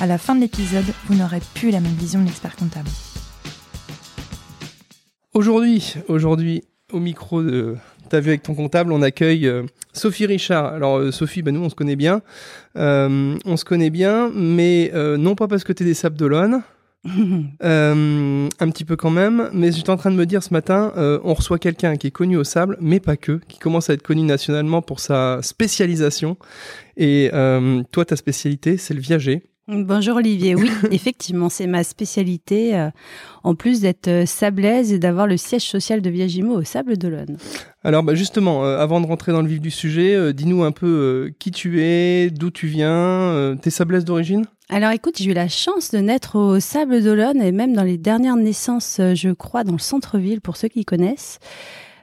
à la fin de l'épisode, vous n'aurez plus la même vision de l'expert comptable. Aujourd'hui, aujourd'hui, au micro de T'as vu avec ton comptable, on accueille euh, Sophie Richard. Alors euh, Sophie, bah, nous on se connaît bien, Euh, on se connaît bien, mais euh, non pas parce que t'es des Sables d'Olonne, euh, un petit peu quand même, mais j'étais en train de me dire ce matin, euh, on reçoit quelqu'un qui est connu au sable, mais pas que, qui commence à être connu nationalement pour sa spécialisation. Et euh, toi, ta spécialité, c'est le viager. Bonjour Olivier, oui, effectivement, c'est ma spécialité, euh, en plus d'être euh, sablaise et d'avoir le siège social de Viagimo au Sable d'Olonne. Alors bah justement, euh, avant de rentrer dans le vif du sujet, euh, dis-nous un peu qui tu es, d'où tu viens, t'es sablaise d'origine? Alors écoute, j'ai eu la chance de naître au Sable d'Olonne et même dans les dernières naissances, je crois, dans le centre-ville, pour ceux qui connaissent.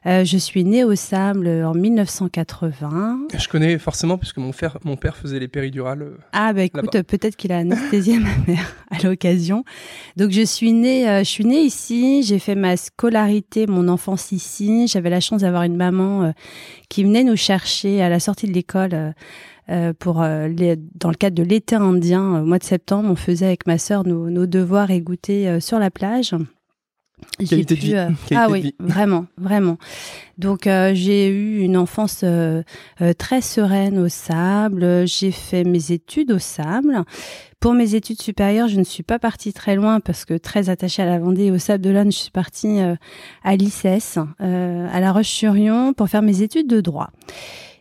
Euh, je suis née au Sable en 1980. Je connais forcément puisque mon, frère, mon père faisait les péridurales. euh. Ah bah écoute, peut-être qu'il a anesthésié ma mère à l'occasion. Donc je suis née, euh, je suis née ici. J'ai fait ma scolarité, mon enfance ici. J'avais la chance d'avoir une maman euh, qui venait nous chercher à la sortie de l'école. euh, pour euh, les- dans le cadre de l'été indien, au mois de septembre, on faisait avec ma sœur nos, nos devoirs et goûter euh, sur la plage. J'ai de pu, vie. euh, ah de oui, vraiment, vraiment. Donc euh, j'ai eu une enfance euh, très sereine au sable. J'ai fait mes études au sable. Pour mes études supérieures, je ne suis pas partie très loin parce que très attachée à la Vendée et au Sable d'Olonne, je suis partie à l'ICES, euh, à La Roche-sur-Yon, pour faire mes études de droit.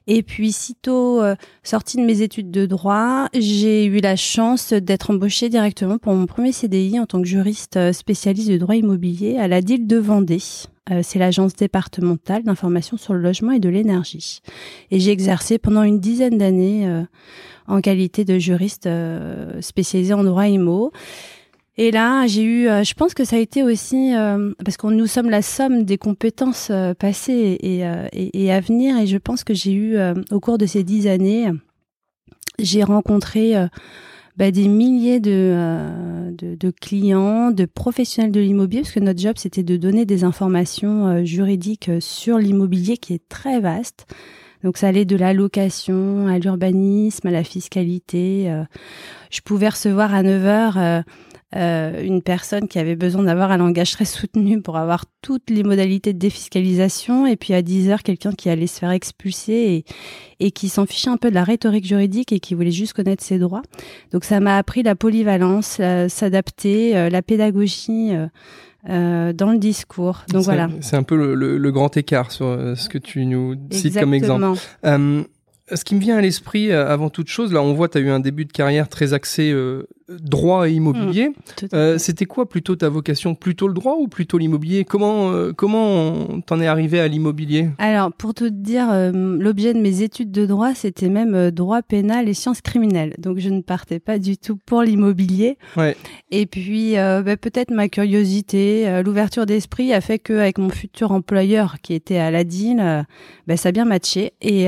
Et puis, sitôt euh, sortie de mes études de droit, j'ai eu la chance d'être embauchée directement pour mon premier CDI en tant que juriste euh, spécialiste de droit immobilier à la DIL de Vendée. Euh, c'est l'agence départementale d'information sur le logement et de l'énergie. Et j'ai exercé pendant une dizaine d'années euh, en qualité de juriste euh, spécialisé en droit IMO. Et là, j'ai eu, euh, je pense que ça a été aussi euh, parce qu'on nous sommes la somme des compétences euh, passées et, et, à venir. Et je pense que j'ai eu, au cours de ces dix années, j'ai rencontré bah, des milliers de, de, clients, de professionnels de l'immobilier, parce que notre job, c'était de donner des informations juridiques sur l'immobilier qui est très vaste. Donc ça allait de la location à l'urbanisme, à la fiscalité. je pouvais recevoir à 9 heures euh, une personne qui avait besoin d'avoir un langage très soutenu pour avoir toutes les modalités de défiscalisation, et puis à 10 heures, quelqu'un qui allait se faire expulser et, et qui s'en fichait un peu de la rhétorique juridique et qui voulait juste connaître ses droits. Donc ça m'a appris la polyvalence, s'adapter, euh, la pédagogie euh, euh, dans le discours. Donc voilà. C'est un peu le, le- le grand écart sur euh, ce que tu nous cites comme exemple. Euh, ce qui me vient à l'esprit, avant toute chose, là on voit, tu as eu un début de carrière très axé euh, droit et immobilier. À Euh. C'était quoi plutôt ta vocation? Plutôt le droit ou plutôt l'immobilier? Comment euh, comment t'en es arrivé à l'immobilier? Alors, pour te dire, euh, l'objet de mes études de droit, c'était même droit pénal et sciences criminelles. Donc, je ne partais pas du tout pour l'immobilier. Ouais. Et puis, bah, peut-être ma curiosité, l'ouverture d'esprit a fait qu'avec mon futur employeur qui était à la DIL, bah, ça a bien matché. Et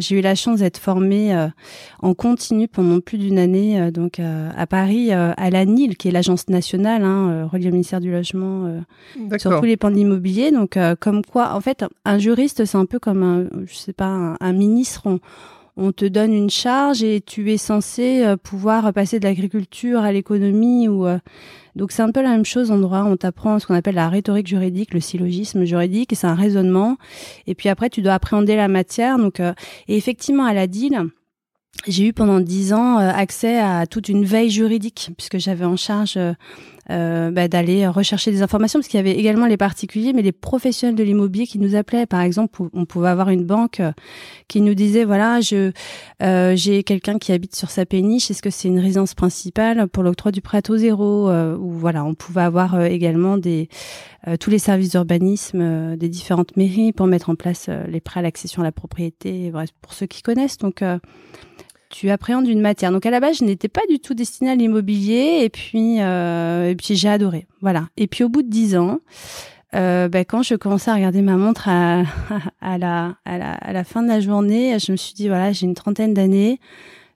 j'ai eu la chance d'être formée en continu pendant plus d'une année, donc euh, à Paris, euh, à la NIL, qui est l'agence nationale hein, euh, reliée au ministère du Logement. euh, sur tous les pans de l'immobilier. Donc, comme quoi, en fait, un juriste, c'est un peu comme un, je sais pas, un, un ministre. On, on te donne une charge et tu es censé pouvoir passer de l'agriculture à l'économie ou euh, donc c'est un peu la même chose en droit. On t'apprend ce qu'on appelle la rhétorique juridique, le syllogisme juridique, et c'est un raisonnement. Et puis après, tu dois appréhender la matière. Donc, euh, et effectivement, à la DIL, j'ai eu pendant dix ans euh, accès à toute une veille juridique puisque j'avais en charge euh, bah, d'aller rechercher des informations parce qu'il y avait également les particuliers mais les professionnels de l'immobilier qui nous appelaient. Par exemple on pouvait avoir une banque euh, qui nous disait voilà je euh, j'ai quelqu'un qui habite sur sa péniche est-ce que c'est une résidence principale pour l'octroi du prêt à taux zéro euh, ou voilà on pouvait avoir euh, également des tous les services d'urbanisme des différentes mairies pour mettre en place les prêts à l'accession à la propriété bref pour ceux qui connaissent. Donc tu appréhendes une matière. Donc à la base, je n'étais pas du tout destinée à l'immobilier et puis euh, et puis j'ai adoré. Voilà. Et puis au bout de dix ans, euh, ben, quand je commençais à regarder ma montre à, à, la, à, la, à la fin de la journée, je me suis dit voilà, j'ai une trentaine d'années,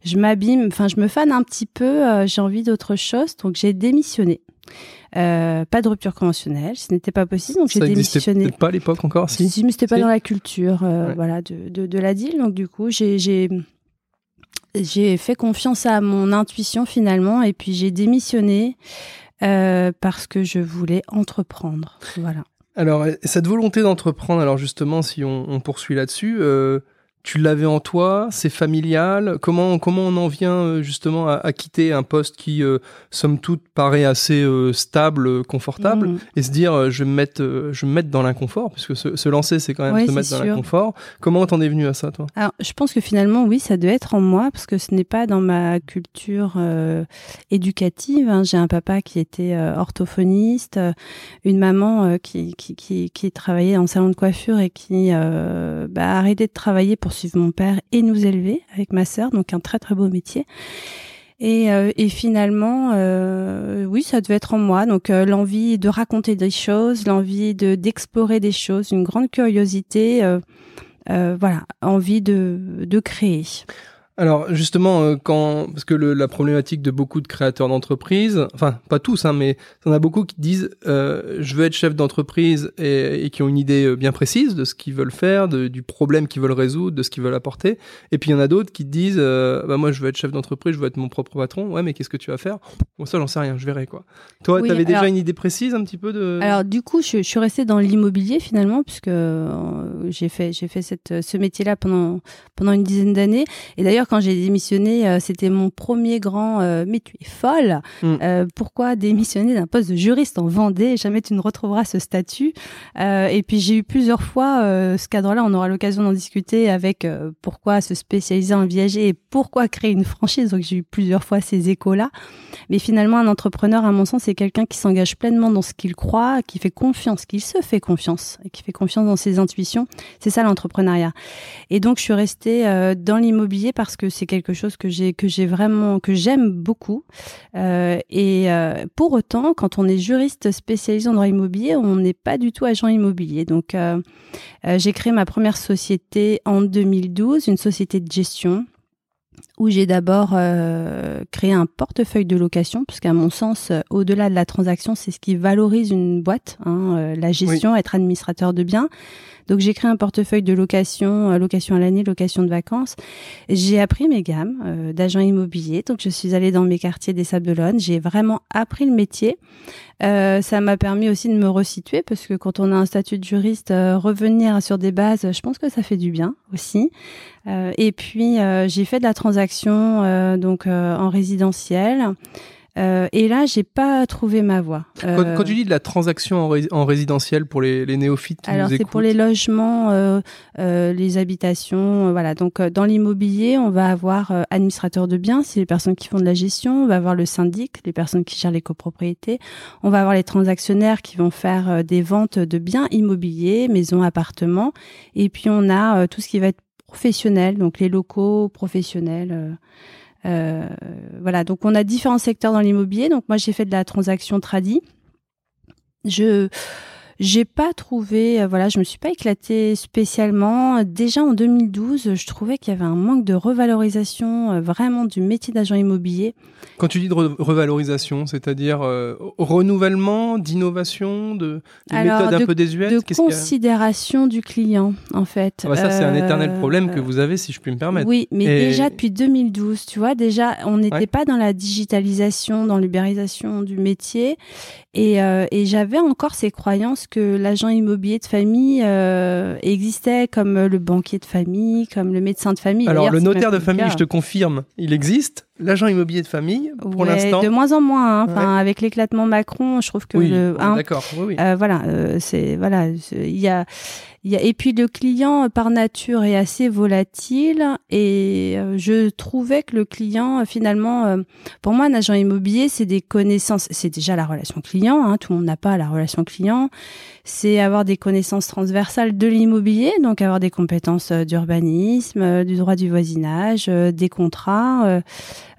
je m'abîme, enfin je me fane un petit peu, euh, j'ai envie d'autre chose, donc j'ai démissionné. Euh, pas de rupture conventionnelle, ce n'était pas possible, donc j'ai démissionné. pas à l'époque encore, si. Si, mais c'était pas Si. dans la culture, Ouais. voilà, de, de, de la deal. Donc du coup, j'ai j'ai fait confiance à mon intuition finalement, et puis j'ai démissionné euh, parce que je voulais entreprendre. Voilà. Alors, cette volonté d'entreprendre, alors justement, si on, on poursuit là-dessus, euh, tu l'avais en toi, c'est familial. Comment, comment on en vient euh, justement à, à quitter un poste qui, euh, somme toute, paraît assez euh, stable, euh, confortable, Mhm. et se dire, je, vais me mettre, je vais me mettre dans l'inconfort, puisque se, se lancer, c'est quand même Ouais, se mettre dans l'inconfort. Comment t'en es venu à ça, toi? Alors, je pense que finalement, oui, ça doit être en moi parce que ce n'est pas dans ma culture euh, éducative. hein. J'ai un papa qui était orthophoniste, une maman qui, qui, qui, qui travaillait en salon de coiffure et qui bah, a arrêté de travailler pour suivre mon père et nous élever avec ma sœur, donc un très très beau métier. Et, euh, et finalement, euh, oui, ça devait être en moi. Donc euh, l'envie de raconter des choses, l'envie de d'explorer des choses, une grande curiosité. voilà, envie de, de créer. Alors justement, euh, quand parce que le- la problématique de beaucoup de créateurs d'entreprises, enfin pas tous, hein, mais il y en a beaucoup qui disent euh, je veux être chef d'entreprise et, et qui ont une idée euh, bien précise de ce qu'ils veulent faire, de- du problème qu'ils veulent résoudre, de ce qu'ils veulent apporter. Et puis il y en a d'autres qui disent euh, bah moi je veux être chef d'entreprise, je veux être mon propre patron. Ouais, mais qu'est-ce que tu vas faire? Bon ça j'en sais rien, je verrai quoi. Toi, Oui, t'avais déjà alors- une idée précise un petit peu de? Alors du coup, je, je suis restée dans l'immobilier finalement, puisque euh, j'ai fait j'ai fait cette, ce métier-là pendant pendant une dizaine d'années. Et d'ailleurs, quand j'ai démissionné, euh, c'était mon premier grand. euh, mais tu es folle Mm. Euh, Pourquoi démissionner d'un poste de juriste en Vendée? Jamais tu ne retrouveras ce statut. Euh, et puis j'ai eu plusieurs fois ce cadre-là. On aura l'occasion d'en discuter avec pourquoi se spécialiser en viager et pourquoi créer une franchise. Donc j'ai eu plusieurs fois ces échos-là. Mais finalement, un entrepreneur, à mon sens, c'est quelqu'un qui s'engage pleinement dans ce qu'il croit, qui fait confiance, qui se fait confiance, et qui fait confiance dans ses intuitions. C'est ça l'entrepreneuriat. Et donc, je suis restée dans l'immobilier parce que c'est quelque chose que j'ai que j'ai vraiment que j'aime beaucoup. Euh, et euh, pour autant, quand on est juriste spécialisé en droit immobilier, on n'est pas du tout agent immobilier. Donc, euh, j'ai créé ma première société en 2012, une société de gestion où j'ai d'abord euh, créé un portefeuille de location, puisqu'à mon sens, euh, au-delà de la transaction, c'est ce qui valorise une boîte, hein, euh, la gestion, être administrateur de biens. Donc j'ai créé un portefeuille de location, euh, location à l'année, location de vacances. J'ai appris mes gammes euh, d'agent immobilier, donc je suis allée dans mes quartiers des Sables-d'Olonne. J'ai vraiment appris le métier. Euh, ça m'a permis aussi de me resituer, parce que quand on a un statut de juriste, euh, revenir sur des bases, je pense que ça fait du bien aussi. Euh, et puis j'ai fait de la transaction donc en résidentiel. Euh, et là, j'ai pas trouvé ma voie. Quand, Euh, quand tu dis de la transaction en, ré- en résidentiel pour les, les néophytes qui alors c'est pour les logements, euh, les habitations, voilà. Donc dans l'immobilier, on va avoir administrateur de biens, c'est les personnes qui font de la gestion. On va avoir le syndic, les personnes qui gèrent les copropriétés. On va avoir les transactionnaires qui vont faire des ventes de biens immobiliers, maisons, appartements. Et puis on a tout ce qui va être professionnel, donc les locaux professionnels. Euh, voilà, donc on a différents secteurs dans l'immobilier. Donc moi j'ai fait de la transaction tradie. Je j'ai pas trouvé, euh, voilà, je me suis pas éclatée spécialement. Déjà en 2012, je trouvais qu'il y avait un manque de revalorisation euh, vraiment du métier d'agent immobilier. Quand tu dis de re- revalorisation, c'est-à-dire euh, renouvellement, d'innovation, de, de Alors, méthode un peu désuète de considération du client, en fait. Ah bah ça, c'est un éternel problème que vous avez, si je puis me permettre. Oui, mais Et- déjà depuis 2012, tu vois, déjà, on n'était Ouais. pas dans la digitalisation, dans l'ubérisation du métier. Et, euh, et j'avais encore ces croyances que l'agent immobilier de famille euh, existait comme le banquier de famille, comme le médecin de famille. Alors, le notaire de le famille, cas. je te confirme, il existe. L'agent immobilier de famille, pour Ouais, l'instant. De moins en moins. hein. Enfin, avec l'éclatement Macron, je trouve que Oui, le. hein, d'accord. Oui, oui. euh, voilà, euh, c'est voilà, c'est- a Il y a, et puis le client par nature est assez volatile et euh, je trouvais que le client finalement, euh, pour moi un agent immobilier c'est des connaissances, c'est déjà la relation client, hein, tout le monde n'a pas la relation client, c'est avoir des connaissances transversales de l'immobilier, donc avoir des compétences euh, d'urbanisme, du droit du voisinage, des contrats,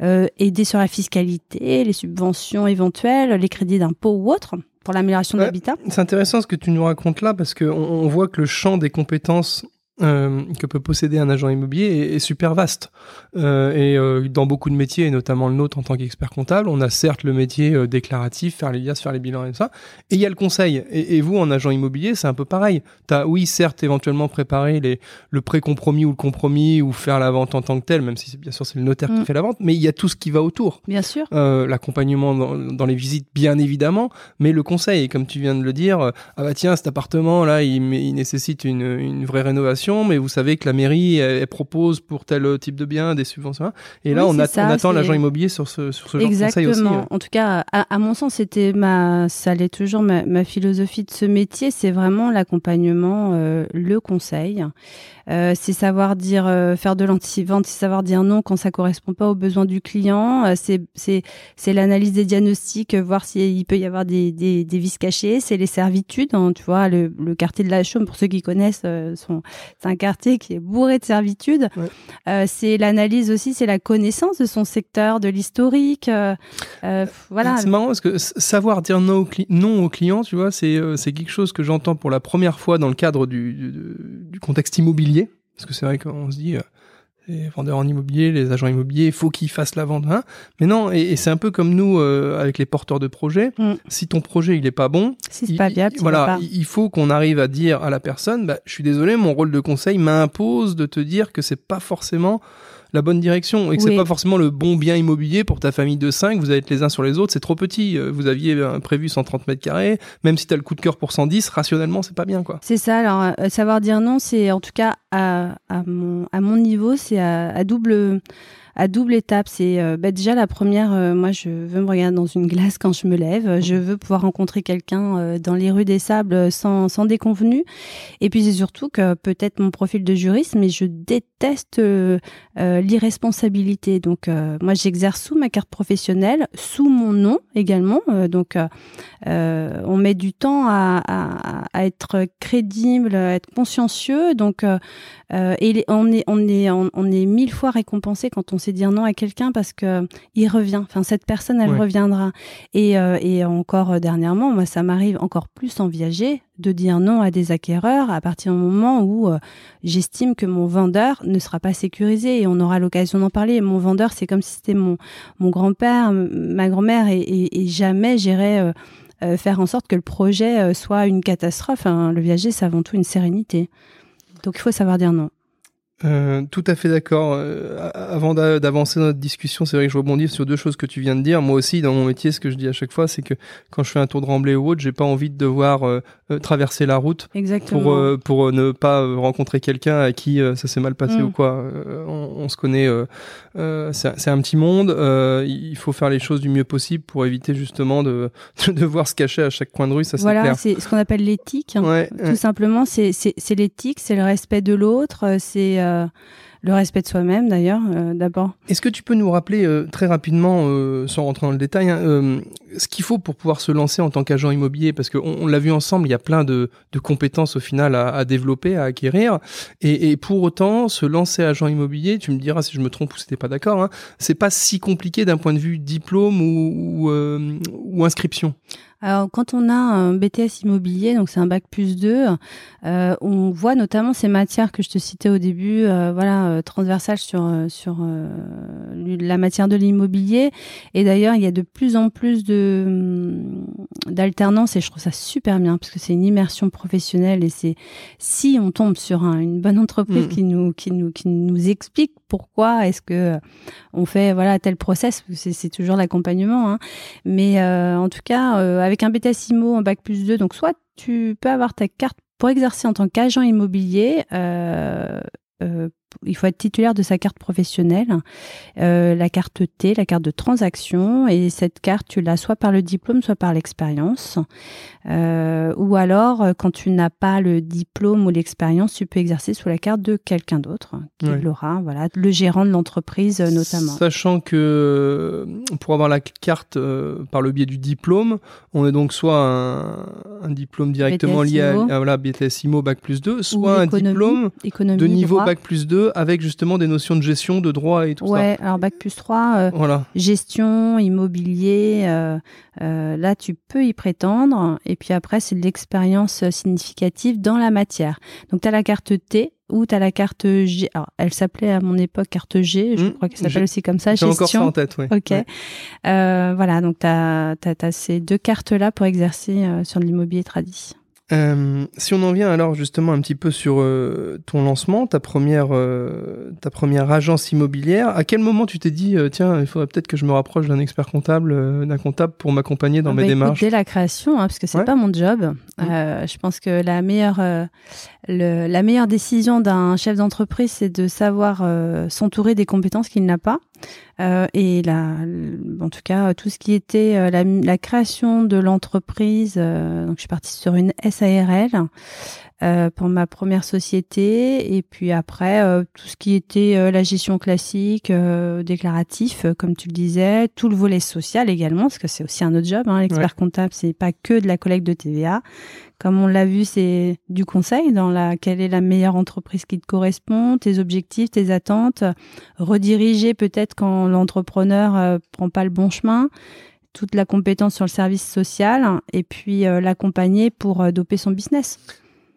aider sur la fiscalité, les subventions éventuelles, les crédits d'impôt ou autres pour l'amélioration de l'habitat. C'est intéressant ce que tu nous racontes là parce qu'on on voit que le champ des compétences euh, que peut posséder un agent immobilier est, super vaste. Euh, et euh, dans beaucoup de métiers, et notamment le nôtre en tant qu'expert comptable, on a certes le métier euh, déclaratif, faire les liasses, faire les bilans et tout ça, et il y a le conseil. Et, et vous, en agent immobilier, c'est un peu pareil. Tu as, oui, certes, éventuellement préparer les, le pré-compromis ou le compromis, ou faire la vente en tant que telle, même si bien sûr c'est le notaire qui Mm. fait la vente, mais il y a tout ce qui va autour. Bien sûr. Euh, l'accompagnement dans, dans les visites, bien évidemment, mais le conseil, et comme tu viens de le dire, ah bah tiens, cet appartement là, il, il nécessite une, une vraie rénovation, mais vous savez que la mairie, elle, elle propose pour tel type de bien des subventions. hein. Et là, Oui, on, c'est a- ça, on attend l'agent immobilier sur ce, sur ce genre de conseil aussi. Exactement. euh. En tout cas, à, à mon sens, c'était ma, ça l'est toujours ma, ma philosophie de ce métier, c'est vraiment l'accompagnement, euh, le conseil. Euh, c'est savoir dire, euh, faire de l'anti-vente, c'est savoir dire non quand ça correspond pas aux besoins du client. C'est, c'est, c'est l'analyse des diagnostics, voir s'il peut y avoir des, des, des vices cachés. C'est les servitudes, hein, tu vois, le, le quartier de la Chaume, pour ceux qui connaissent, euh, son- c'est un quartier qui est bourré de servitudes. Ouais. Euh, c'est l'analyse aussi, c'est la connaissance de son secteur, de l'historique. euh, euh, voilà. C'est marrant parce que savoir dire non au, non au client, tu vois, c'est quelque chose que j'entends pour la première fois dans le cadre du, du, du contexte immobilier. Parce que c'est vrai qu'on se dit, les vendeurs en immobilier, les agents immobiliers, il faut qu'ils fassent la vente. hein. Mais non, et, et c'est un peu comme nous euh, avec les porteurs de projets. Mm. Si ton projet il est pas bon, Si c'est il- pas viable, voilà, pas. il faut qu'on arrive à dire à la personne, bah, je suis désolé, mon rôle de conseil m'impose de te dire que c'est pas forcément la bonne direction et que Oui. c'est pas forcément le bon bien immobilier pour ta famille de 5, vous allez être les uns sur les autres, c'est trop petit. Euh, Vous aviez euh, prévu 130 mètres carrés, même si tu as le coup de cœur pour 110, rationnellement, c'est pas bien quoi. C'est ça. Alors, euh, savoir dire non, c'est en tout cas à, à, mon, à mon niveau, c'est à, à double à double étape. C'est euh, bah, déjà la première. euh, moi, je veux me regarder dans une glace quand je me lève. Je veux pouvoir rencontrer quelqu'un euh, dans les rues des sables euh, sans, sans déconvenu. Et puis c'est surtout que peut-être mon profil de juriste, mais je déteste euh, euh, l'irresponsabilité. Donc euh, moi, j'exerce sous ma carte professionnelle, sous mon nom également. Euh, donc euh, euh, on met du temps à, être crédible, à être consciencieux. Donc, euh, euh, et on est, on est, on, on est mille fois récompensé quand on dire non à quelqu'un parce que il revient. Enfin, cette personne, elle Ouais. reviendra. Et, euh, et encore euh, dernièrement, moi, ça m'arrive encore plus en viager de dire non à des acquéreurs à partir du moment où euh, j'estime que mon vendeur ne sera pas sécurisé et on aura l'occasion d'en parler. Mon vendeur, c'est comme si c'était mon, mon grand-père, ma grand-mère et, et, et jamais j'irai euh, euh, faire en sorte que le projet soit une catastrophe. hein. Le viager, c'est avant tout une sérénité. Donc il faut savoir dire non. Euh, tout à fait d'accord. Euh, avant d'a- d'avancer dans notre discussion, c'est vrai que je rebondis sur deux choses que tu viens de dire. Moi aussi, dans mon métier, ce que je dis à chaque fois, c'est que quand je fais un tour de remblai ou autre, j'ai pas envie de devoir euh, traverser la route Exactement. pour euh, pour euh, ne pas euh, rencontrer quelqu'un à qui euh, ça s'est mal passé Mm. ou quoi. Euh, on, on se connaît, euh, euh, c'est un- c'est un petit monde. euh, il faut faire les choses du mieux possible pour éviter justement de, de devoir se cacher à chaque coin de rue. Ça c'est voilà, c'est ce qu'on appelle l'éthique. hein. Ouais, Tout simplement, c'est l'éthique, c'est le respect de l'autre, euh, c'est euh, le respect de soi-même d'ailleurs, euh, d'abord. Est-ce que tu peux nous rappeler euh, très rapidement, euh, sans rentrer dans le détail, hein, euh, ce qu'il faut pour pouvoir se lancer en tant qu'agent immobilier? Parce qu'on on, l'a vu ensemble, il y a plein de, de compétences au final à, à développer, à acquérir. Et, et pour autant, se lancer agent immobilier, tu me diras si je me trompe ou si t'es pas d'accord, hein, c'est pas si compliqué d'un point de vue diplôme ou, ou, euh, ou inscription. Alors, quand on a un BTS immobilier, donc c'est un bac plus 2, euh, on voit notamment ces matières que je te citais au début, euh, voilà, euh, transversales sur euh, sur euh, la matière de l'immobilier. Et d'ailleurs, il y a de plus en plus de hum, d'alternance et je trouve ça super bien parce que c'est une immersion professionnelle et c'est si on tombe sur un- une bonne entreprise Mm. qui nous qui nous qui nous explique pourquoi est-ce que on fait voilà tel process, c'est toujours l'accompagnement. Hein. Mais euh, en tout cas, euh, avec un BTS IMO en bac plus 2, donc soit tu peux avoir ta carte pour exercer en tant qu'agent immobilier, euh, euh, il faut être titulaire de sa carte professionnelle, euh, la carte T, la carte de transaction. Et cette carte, tu l'as soit par le diplôme, soit par l'expérience. Euh, ou alors, euh, quand tu n'as pas le diplôme ou l'expérience, tu peux exercer sous la carte de quelqu'un d'autre qui l'aura. Voilà, le gérant de l'entreprise notamment. Sachant que pour avoir la carte euh, par le biais du diplôme, on est donc soit un, un diplôme directement lié à, à, voilà, BTS IMO Bac plus 2, Ou soit un diplôme de niveau droit. Bac plus 2 avec justement des notions de gestion, de droit et tout Ouais, alors bac plus 3, euh, ça. Voilà. gestion, immobilier, euh, euh, là tu peux y prétendre. Et puis après, c'est de l'expérience significative dans la matière. Donc tu as la carte T ou tu as la carte G. Alors, elle s'appelait à mon époque carte G, je Mmh, crois qu'elle s'appelle aussi comme ça, J'ai encore ça en tête, ouais. Ok. Ouais. Euh, voilà, donc tu as, ces deux cartes-là pour exercer euh, sur de l'immobilier tradit. Euh, si on en vient alors justement un petit peu sur euh, ton lancement, ta première, euh, ta première agence immobilière, à quel moment tu t'es dit euh, tiens il faudrait peut-être que je me rapproche d'un expert comptable, d'un comptable pour m'accompagner dans Ah mes bah, démarches? dès la création, hein, parce que c'est Ouais. pas mon job. Euh, je pense que la meilleure, euh, le- la meilleure décision d'un chef d'entreprise, c'est de savoir euh, s'entourer des compétences qu'il n'a pas. Euh, et la, en tout cas, tout ce qui était euh, la, la création de l'entreprise. euh, donc, je suis partie sur une SARL. euh, pour ma première société et puis après euh, tout ce qui était euh, la gestion classique euh, déclaratif euh, comme tu le disais tout le volet social également parce que c'est aussi un autre job hein, l'expert comptable c'est pas que de la collecte de TVA comme on l'a vu c'est du conseil dans la quelle est la meilleure entreprise qui te correspond tes objectifs tes attentes. Rediriger peut-être quand l'entrepreneur euh, prend pas le bon chemin. Toute la compétence sur le service social. Et puis euh, l'accompagner pour euh, doper son business.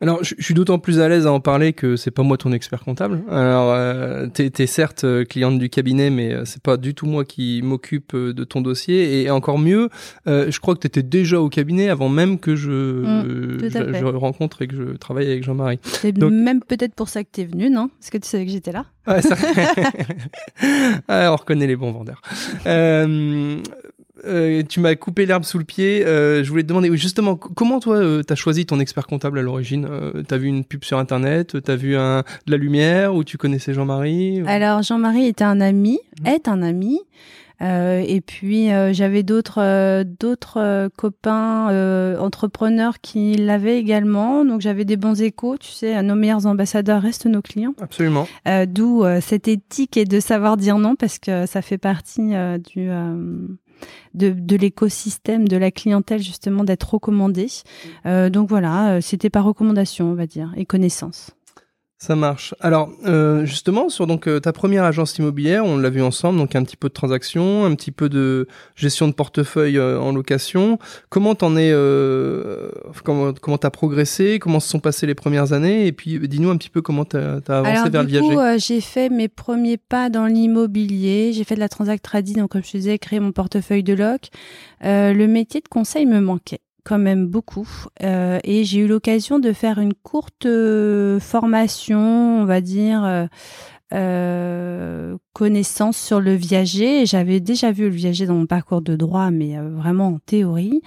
Alors, je je suis d'autant plus à l'aise à en parler que c'est pas moi ton expert comptable. Alors, euh, t'es es certes euh, cliente du cabinet, mais euh, c'est pas du tout moi qui m'occupe euh, de ton dossier. Et encore mieux, euh, je crois que t'étais déjà au cabinet avant même que je, Mmh, à je, rencontre et que je travaille avec Jean-Marie. C'est Donc- même peut-être pour ça que tu es venu, non? Est-ce que tu savais que j'étais là Ouais, ça- Ah, on reconnaît les bons vendeurs. Euh, euh, tu m'as coupé l'herbe sous le pied. Euh, je voulais te demander, justement, comment toi, euh, t'as choisi ton expert comptable à l'origine euh, T'as vu une pub sur Internet T'as vu un, de la lumière Ou tu connaissais Jean-Marie ou- Alors Jean-Marie était un ami, est un ami. Euh, et puis j'avais d'autres d'autres copains entrepreneurs qui l'avaient également. Donc j'avais des bons échos. Tu sais, nos meilleurs ambassadeurs restent nos clients. Absolument. D'où cette éthique et de savoir dire non parce que ça fait partie du de, l'écosystème de la clientèle justement d'être recommandé. Euh, donc voilà, euh, c'était par recommandation on va dire et connaissance. Ça marche. Alors, euh, justement, sur donc euh, ta première agence immobilière, on l'a vu ensemble, donc un petit peu de transactions, un petit peu de gestion de portefeuille euh, en location. Comment t'en es, euh, comment comment t'as progressé, comment se sont passées les premières années, et puis dis-nous un petit peu comment t'as as avancé Alors vers du le viager. coup, euh, j'ai fait mes premiers pas dans l'immobilier. J'ai fait de la transact trading, donc comme je te disais, créer mon portefeuille de loc. Euh, le métier de conseil me manquait quand même beaucoup. Euh, et j'ai eu l'occasion de faire une courte euh, formation, on va dire, euh, euh, connaissance sur le viager. J'avais déjà vu le viager dans mon parcours de droit, mais euh, vraiment en théorie.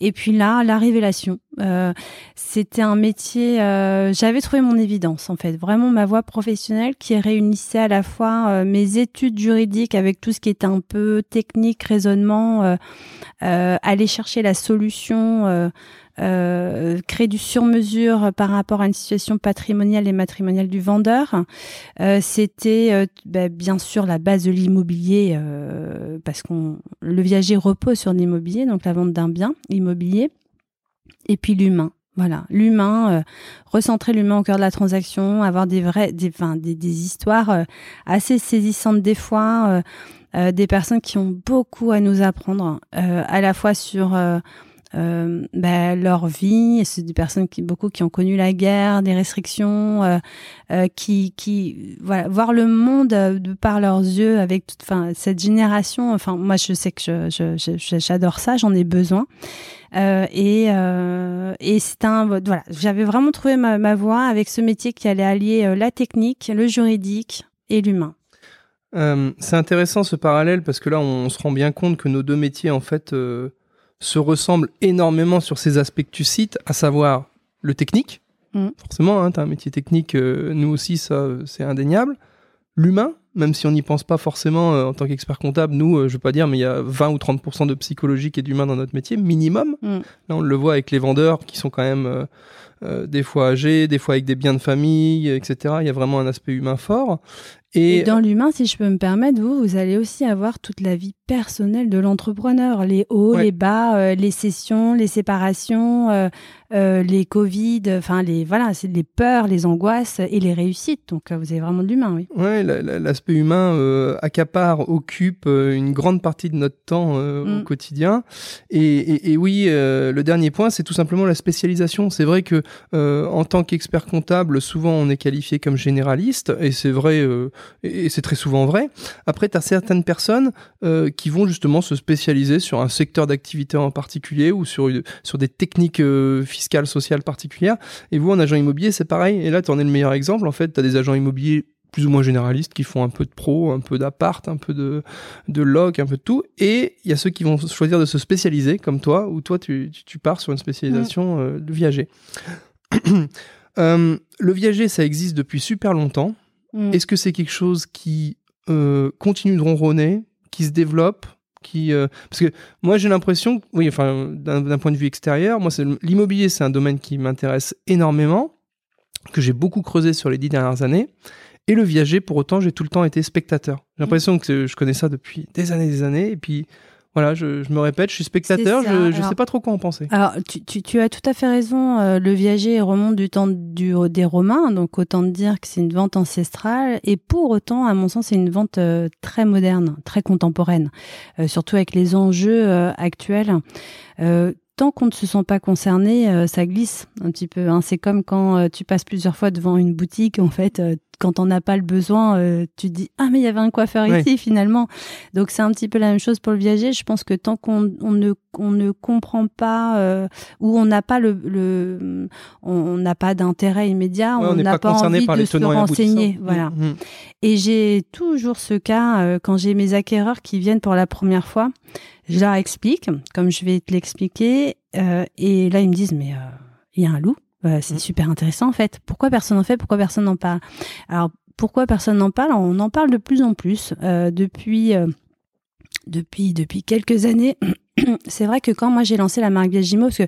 Et puis là, la révélation. Euh, c'était un métier. euh, J'avais trouvé mon évidence en fait, vraiment ma voie professionnelle qui réunissait à la fois mes études juridiques avec tout ce qui était un peu technique, raisonnement, aller chercher la solution. créer du sur-mesure par rapport à une situation patrimoniale et matrimoniale du vendeur. C'était bah, bien sûr la base de l'immobilier euh, parce qu'on le viager repose sur l'immobilier, donc la vente d'un bien immobilier, et puis l'humain. Voilà, l'humain, euh, recentrer l'humain au cœur de la transaction, avoir des vrais, des, des, des histoires euh, assez saisissantes des fois, des personnes qui ont beaucoup à nous apprendre, à la fois sur euh, bah, leur vie. C'est des personnes qui beaucoup qui ont connu la guerre, des restrictions, euh, euh, qui qui voilà voir le monde euh, de par leurs yeux avec toute, enfin cette génération. Enfin moi je sais que je je- je- j'adore ça, j'en ai besoin. Euh, et euh, et c'est un voilà j'avais vraiment trouvé ma, ma voie avec ce métier qui allait allier la technique, le juridique et l'humain. Euh, c'est intéressant ce parallèle parce que là, on se rend bien compte que nos deux métiers, en fait, euh, se ressemblent énormément sur ces aspects que tu cites, à savoir le technique. Mm. Forcément, hein, tu as un métier technique, euh, nous aussi, ça, c'est indéniable. l'humain, même si on n'y pense pas forcément euh, en tant qu'expert comptable. Nous, euh, je veux pas dire, mais il y a 20 ou 30% de psychologique et d'humain dans notre métier, minimum. Mm. Là, on le voit avec les vendeurs qui sont quand même euh, euh, des fois âgés, des fois avec des biens de famille, etc. Il y a vraiment un aspect humain fort. Et, Et, dans l'humain, si je peux me permettre, vous, vous allez aussi avoir toute la vie personnelle de l'entrepreneur, les hauts, Ouais. les bas, euh, les sessions, les séparations, euh, les Covid, enfin les voilà, c'est les peurs, les angoisses et les réussites. Donc vous avez vraiment de l'humain, oui. Ouais, la- la- l'aspect humain accapare, occupe une grande partie de notre temps au Mm. quotidien. Et, et- et oui, le dernier point, c'est tout simplement la spécialisation. C'est vrai que euh, en tant qu'expert comptable, souvent on est qualifié comme généraliste, et c'est vrai, euh, et c'est très souvent vrai. Après, tu as certaines personnes euh, qui vont justement se spécialiser sur un secteur d'activité en particulier ou sur, sur des techniques fiscales, sociales particulières. Et vous, en agent immobilier, c'est pareil. Et là, tu en es le meilleur exemple. En fait, tu as des agents immobiliers plus ou moins généralistes qui font un peu de pro, un peu d'appart, un peu de, de loc, un peu de tout. Et il y a ceux qui vont choisir de se spécialiser, comme toi, ou toi, tu, pars sur une spécialisation euh, de viager. Euh, le viager, ça existe depuis super longtemps. Mm. Est-ce que c'est quelque chose qui euh, continue de ronronner, qui se développe qui, euh, Parce que moi, j'ai l'impression, oui, enfin, d'un point de vue extérieur, moi, c'est- l'immobilier, c'est un domaine qui m'intéresse énormément, que j'ai beaucoup creusé sur les dix dernières années. Et le viager, pour autant, j'ai tout le temps été spectateur. J'ai l'impression que je connais ça depuis des années et des années. Et puis, voilà, je, je me répète, je suis spectateur, je ne sais pas trop quoi en penser. Alors, tu, tu, tu as tout à fait raison. euh, le viager remonte du temps du, des Romains, donc autant dire que c'est une vente ancestrale. Et pour autant, à mon sens, c'est une vente euh, très moderne, très contemporaine, euh, surtout avec les enjeux actuels. Tant qu'on ne se sent pas concerné, euh, ça glisse un petit peu. hein. C'est comme quand euh, tu passes plusieurs fois devant une boutique, en fait, euh, quand on n'a pas le besoin, euh, tu te dis ah mais il y avait un coiffeur ici finalement. Donc c'est un petit peu la même chose pour le viager. Je pense que tant qu'on on ne on ne comprend pas euh, ou on n'a pas le, le on n'a pas d'intérêt immédiat, Ouais, on n'a pas, envie par de se renseigner. aboutissants. Voilà. Mhm. Et j'ai toujours ce cas euh, quand j'ai mes acquéreurs qui viennent pour la première fois. Je leur explique, comme je vais te l'expliquer, euh, et là ils me disent mais euh, il y a un loup. Euh, c'est Mhm. super intéressant en fait. Pourquoi personne n'en fait? Pourquoi personne n'en parle? Alors pourquoi personne n'en parle? On en parle de plus en plus euh, depuis euh, depuis depuis quelques années. C'est vrai que quand moi j'ai lancé la marque Viagimo, parce que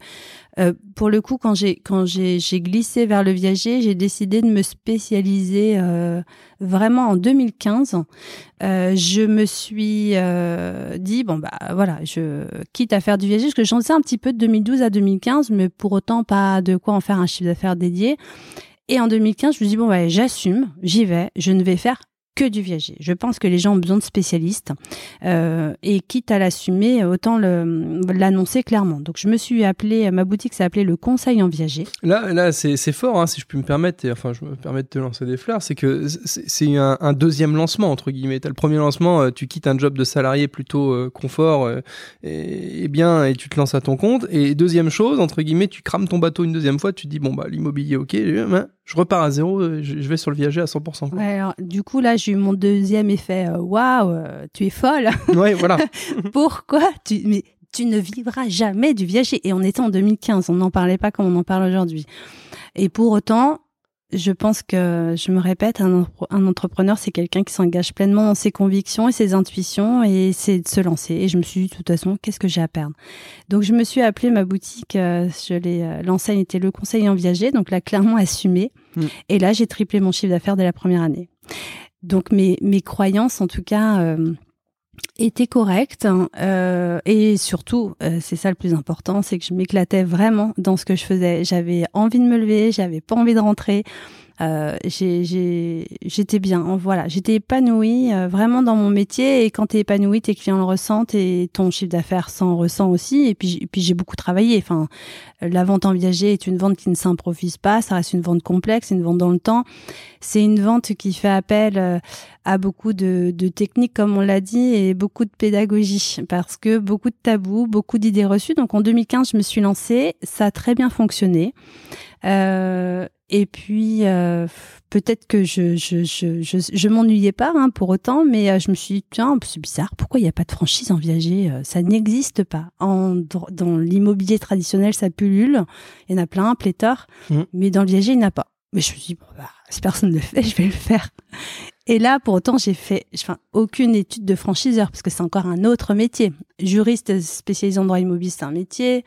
euh, pour le coup quand j'ai quand j'ai glissé vers le viager, j'ai décidé de me spécialiser euh, vraiment en 2015. Euh, je me suis dit bon bah voilà, je quitte à faire du viager parce que j'en sais un petit peu de 2012 à 2015, mais pour autant pas de quoi en faire un chiffre d'affaires dédié. Et en 2015, je me dis bon bah j'assume, j'y vais, je ne vais faire que du viager. Je pense que les gens ont besoin de spécialistes euh, et quitte à l'assumer, autant l'annoncer clairement. Donc je me suis appelée, ma boutique s'est appelée le Conseil en viager. Là, là c'est fort, hein, si je puis me permettre, et enfin je me permets de te lancer des fleurs, c'est que c'est un, un deuxième lancement, entre guillemets. T'as le premier lancement, euh, tu quittes un job de salarié plutôt euh, confort euh, et, et bien, et tu te lances à ton compte. Et deuxième chose, entre guillemets, tu crames ton bateau une deuxième fois, tu te dis, bon, bah l'immobilier, ok, je repars à zéro, je, je vais sur le viager à 100%. quoi. Ouais, alors, du coup là j'ai eu mon deuxième effet. euh, Waouh, euh, tu es folle. Ouais, voilà. Pourquoi tu mais tu ne vivras jamais du viager et on était en 2015, on n'en parlait pas comme on en parle aujourd'hui. Et pour autant, je pense que je me répète, un, entre- un entrepreneur c'est quelqu'un qui s'engage pleinement dans ses convictions et ses intuitions et c'est de se lancer. Et je me suis dit de toute façon, qu'est-ce que j'ai à perdre? Donc je me suis appelée ma boutique, euh, je l'ai euh, l'enseigne était le conseil en viager, donc là clairement assumé. Mm. Et là j'ai triplé mon chiffre d'affaires dès la première année. Donc mes mes croyances en tout cas. euh, était correcte euh, et surtout euh, c'est ça le plus important c'est que je m'éclatais vraiment dans ce que je faisais j'avais envie de me lever j'avais pas envie de rentrer euh, j'étais bien voilà. J'étais épanouie euh, vraiment dans mon métier. Et quand t'es épanouie tes clients le ressentent et ton chiffre d'affaires s'en ressent aussi. Et puis puis j'ai beaucoup travaillé. Enfin la vente en viager est une vente qui ne s'improvise pas. Ça reste une vente complexe une vente dans le temps. C'est une vente qui fait appel euh, à beaucoup de, de techniques, comme on l'a dit, et beaucoup de pédagogie, parce que beaucoup de tabous, beaucoup d'idées reçues. Donc en 2015, je me suis lancée, ça a très bien fonctionné. Euh, et puis euh, peut-être que je je je je, je m'ennuyais pas hein, pour autant, mais euh, je me suis dit tiens c'est bizarre, pourquoi il n'y a pas de franchise en viager Euh, Ça n'existe pas. En dans l'immobilier traditionnel, ça pullule, il y en a plein, pléthore, Mhm. mais dans le viager, il n'y en a pas. Mais je me suis dit bon, bah, si personne ne le fait, je vais le faire. Et là, pour autant, j'ai fait enfin, aucune étude de franchiseur parce que c'est encore un autre métier. Juriste spécialisé en droit immobilier, c'est un métier.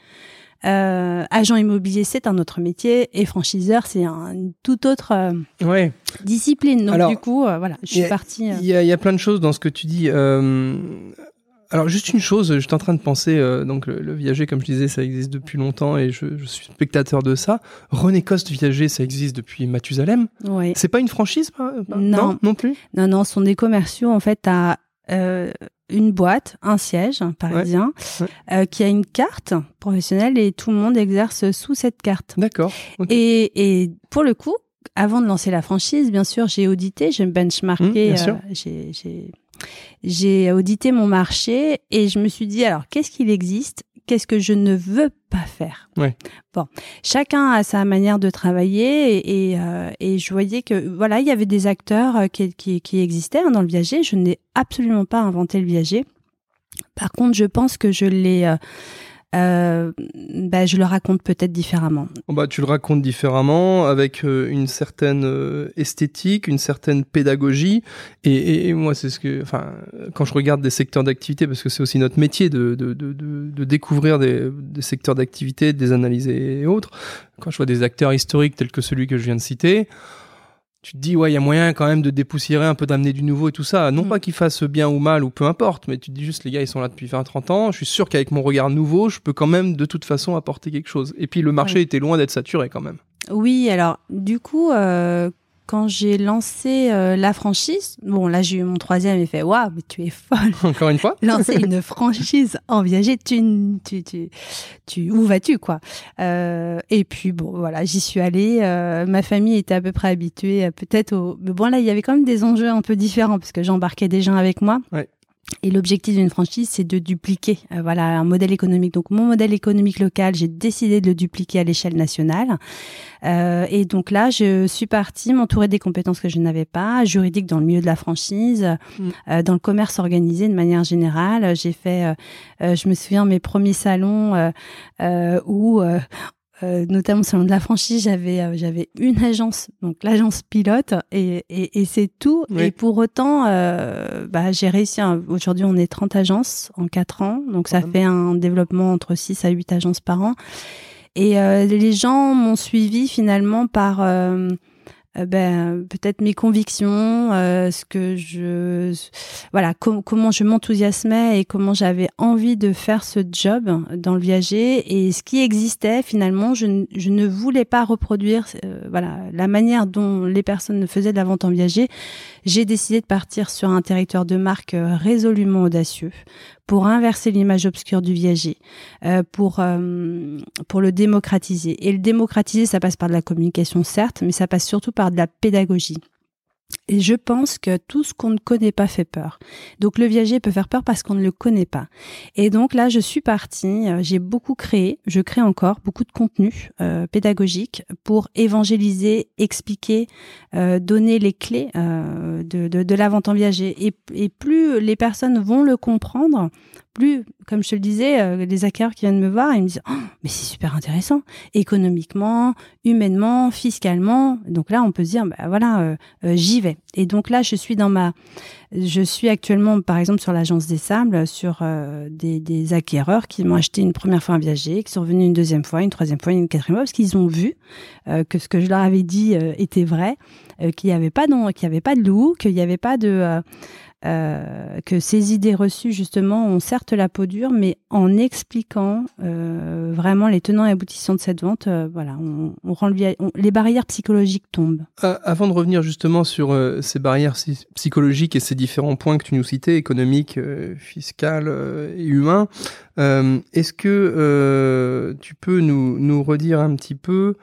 Euh, agent immobilier, c'est un autre métier. Et franchiseur, c'est un, une toute autre euh, Ouais. discipline. Donc, Alors, du coup, euh, voilà, je suis partie. Il y, a, il y a plein de choses dans ce que tu dis. Alors juste une chose, j'étais en train de penser, donc le, le viager, comme je disais, ça existe depuis longtemps et je, je suis spectateur de ça. René Coste viager, ça existe depuis Mathusalem. ouais. C'est pas une franchise, pas, pas- Non. non, plus? Non, non, sont des commerciaux en fait à euh, une boîte, un siège parisien, Ouais. euh, qui a une carte professionnelle et tout le monde exerce sous cette carte. D'accord. Et, et pour le coup, avant de lancer la franchise, bien sûr, j'ai audité, j'ai benchmarké, Mmh, euh, j'ai j'ai audité mon marché et je me suis dit alors qu'est-ce qu'il existe, qu'est-ce que je ne veux pas faire. Ouais. Bon, chacun a sa manière de travailler et, et, euh, et je voyais que voilà, il y avait des acteurs euh, qui, qui, qui existaient hein, dans le viager. Je n'ai absolument pas inventé le viager. Par contre, je pense que je l'ai, euh, euh, bah, je le raconte peut-être différemment. Bon, bah, tu le racontes différemment, avec euh, une certaine euh, esthétique, une certaine pédagogie. Et, moi, c'est ce que, enfin, quand je regarde des secteurs d'activité, parce que c'est aussi notre métier de, de, de, de, de découvrir des, des secteurs d'activité, de les analyser et autres. Quand je vois des acteurs historiques tels que celui que je viens de citer, tu te dis, ouais, il y a moyen quand même de dépoussiérer un peu, d'amener du nouveau et tout ça. Non Mm. pas qu'ils fassent bien ou mal ou peu importe, mais tu te dis juste, les gars, ils sont là depuis 20-30 ans. Je suis sûr qu'avec mon regard nouveau, je peux quand même de toute façon apporter quelque chose. Et puis le marché Ouais. était loin d'être saturé quand même. Oui, alors du coup, euh, quand j'ai lancé euh, la franchise, bon là j'ai eu mon troisième et fait waouh, mais tu es folle. Encore une fois. Lancer une franchise en viager, tu, tu, tu, tu où vas-tu quoi? Euh, Et puis bon voilà, j'y suis allée. euh, ma famille était à peu près habituée, euh, peut-être au. Mais bon là, il y avait quand même des enjeux un peu différents parce que j'embarquais des gens avec moi. Ouais. Et l'objectif d'une franchise, c'est de dupliquer, euh, voilà, un modèle économique. Donc mon modèle économique local, j'ai décidé de le dupliquer à l'échelle nationale. Euh, et donc là, je suis partie m'entourer des compétences que je n'avais pas, juridiques dans le milieu de la franchise, Mm. euh, dans le commerce organisé de manière générale. J'ai fait, euh, euh, je me souviens, mes premiers salons euh, euh, où euh, notamment au salon de la franchise, j'avais euh, j'avais une agence, donc l'agence pilote, et, et, et c'est tout. Oui. Et pour autant, euh, bah, j'ai réussi. à- Aujourd'hui, on est 30 agences en 4 ans, donc ça fait un développement entre 6 à 8 agences par an. Et les gens m'ont suivi finalement par euh, ben, peut-être mes convictions, euh, ce que je, voilà, com- comment je m'enthousiasmais et comment j'avais envie de faire ce job dans le viager et ce qui existait finalement, je, je ne voulais pas reproduire, euh, voilà, la manière dont les personnes faisaient de la vente en viager. J'ai décidé de partir sur un territoire de marque euh, résolument audacieux pour inverser l'image obscure du viager, euh, pour euh, pour le démocratiser. Et le démocratiser, ça passe par de la communication certes, mais ça passe surtout par de la pédagogie. Et je pense que tout ce qu'on ne connaît pas fait peur. Donc le viager peut faire peur parce qu'on ne le connaît pas. Et donc là, je suis partie, euh, j'ai beaucoup créé, je crée encore beaucoup de contenu euh, pédagogique pour évangéliser, expliquer, euh, donner les clés de, de, la vente en viager. Et, plus les personnes vont le comprendre, plus, comme je te le disais, les acquéreurs qui viennent me voir, ils me disent oh, mais c'est super intéressant, économiquement, humainement, fiscalement. Donc là, on peut se dire bah voilà, j'y vais. Et donc là, je suis dans ma, je suis actuellement, par exemple, sur l'agence des sables, sur euh, des, acquéreurs qui m'ont acheté une première fois un viager, qui sont revenus une deuxième fois, une troisième fois, une quatrième fois, parce qu'ils ont vu euh, que ce que je leur avais dit euh, était vrai, qu'il n'y avait pas de, qu'il y avait pas de loup, qu'il n'y avait pas de euh, que ces idées reçues justement ont certes la peau dure, mais en expliquant euh, vraiment les tenants et aboutissants de cette vente, euh, voilà, on, rend les barrières psychologiques tombent. Avant de revenir justement sur ces barrières psy- psychologiques et ces différents points que tu nous citais, économiques, fiscales et humains, est-ce que tu peux nous, redire un petit peu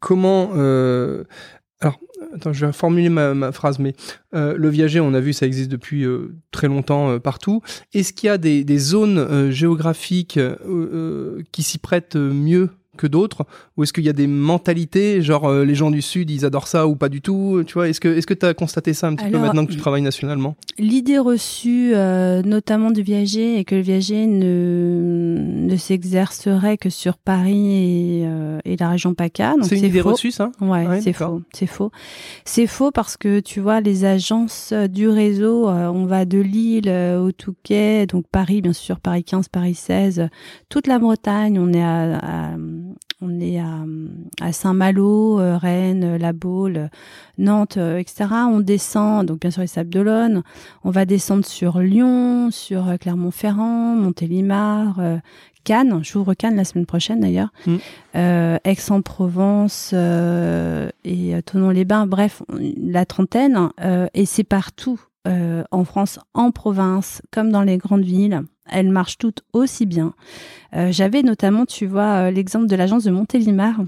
comment... alors, attends, je vais formuler ma, ma phrase, mais euh, le viager, on a vu, ça existe depuis euh, très longtemps euh, partout. Est-ce qu'il y a des, des zones euh, géographiques euh, euh, qui s'y prêtent mieux? Que d'autres Ou est-ce qu'il y a des mentalités, genre euh, les gens du Sud, ils adorent ça ou pas du tout Tu vois, est-ce que tu as constaté ça un petit peu maintenant que tu travailles nationalement? L'idée reçue, euh, notamment du viager, est que le viager ne, ne s'exercerait que sur Paris et, euh, et la région PACA. C'est une idée reçue, ça? Ouais, c'est faux. C'est faux. C'est faux parce que tu vois, les agences du réseau, on va de Lille au Touquet, donc Paris, bien sûr, Paris 15, Paris 16, toute la Bretagne, on est à, à on est à, Saint-Malo, euh, Rennes, La Baule, Nantes, euh, etc. On descend, donc bien sûr les Sables d'Olonne. On va descendre sur Lyon, sur euh, Clermont-Ferrand, Montélimar, Cannes. J'ouvre Cannes la semaine prochaine d'ailleurs. Mm. Aix-en-Provence et Tonon-les-Bains. Bref, la trentaine. et c'est partout. En France, en province, comme dans les grandes villes elles marchent toutes aussi bien. Euh, j'avais notamment, tu vois, euh, l'exemple de l'agence de Montélimar.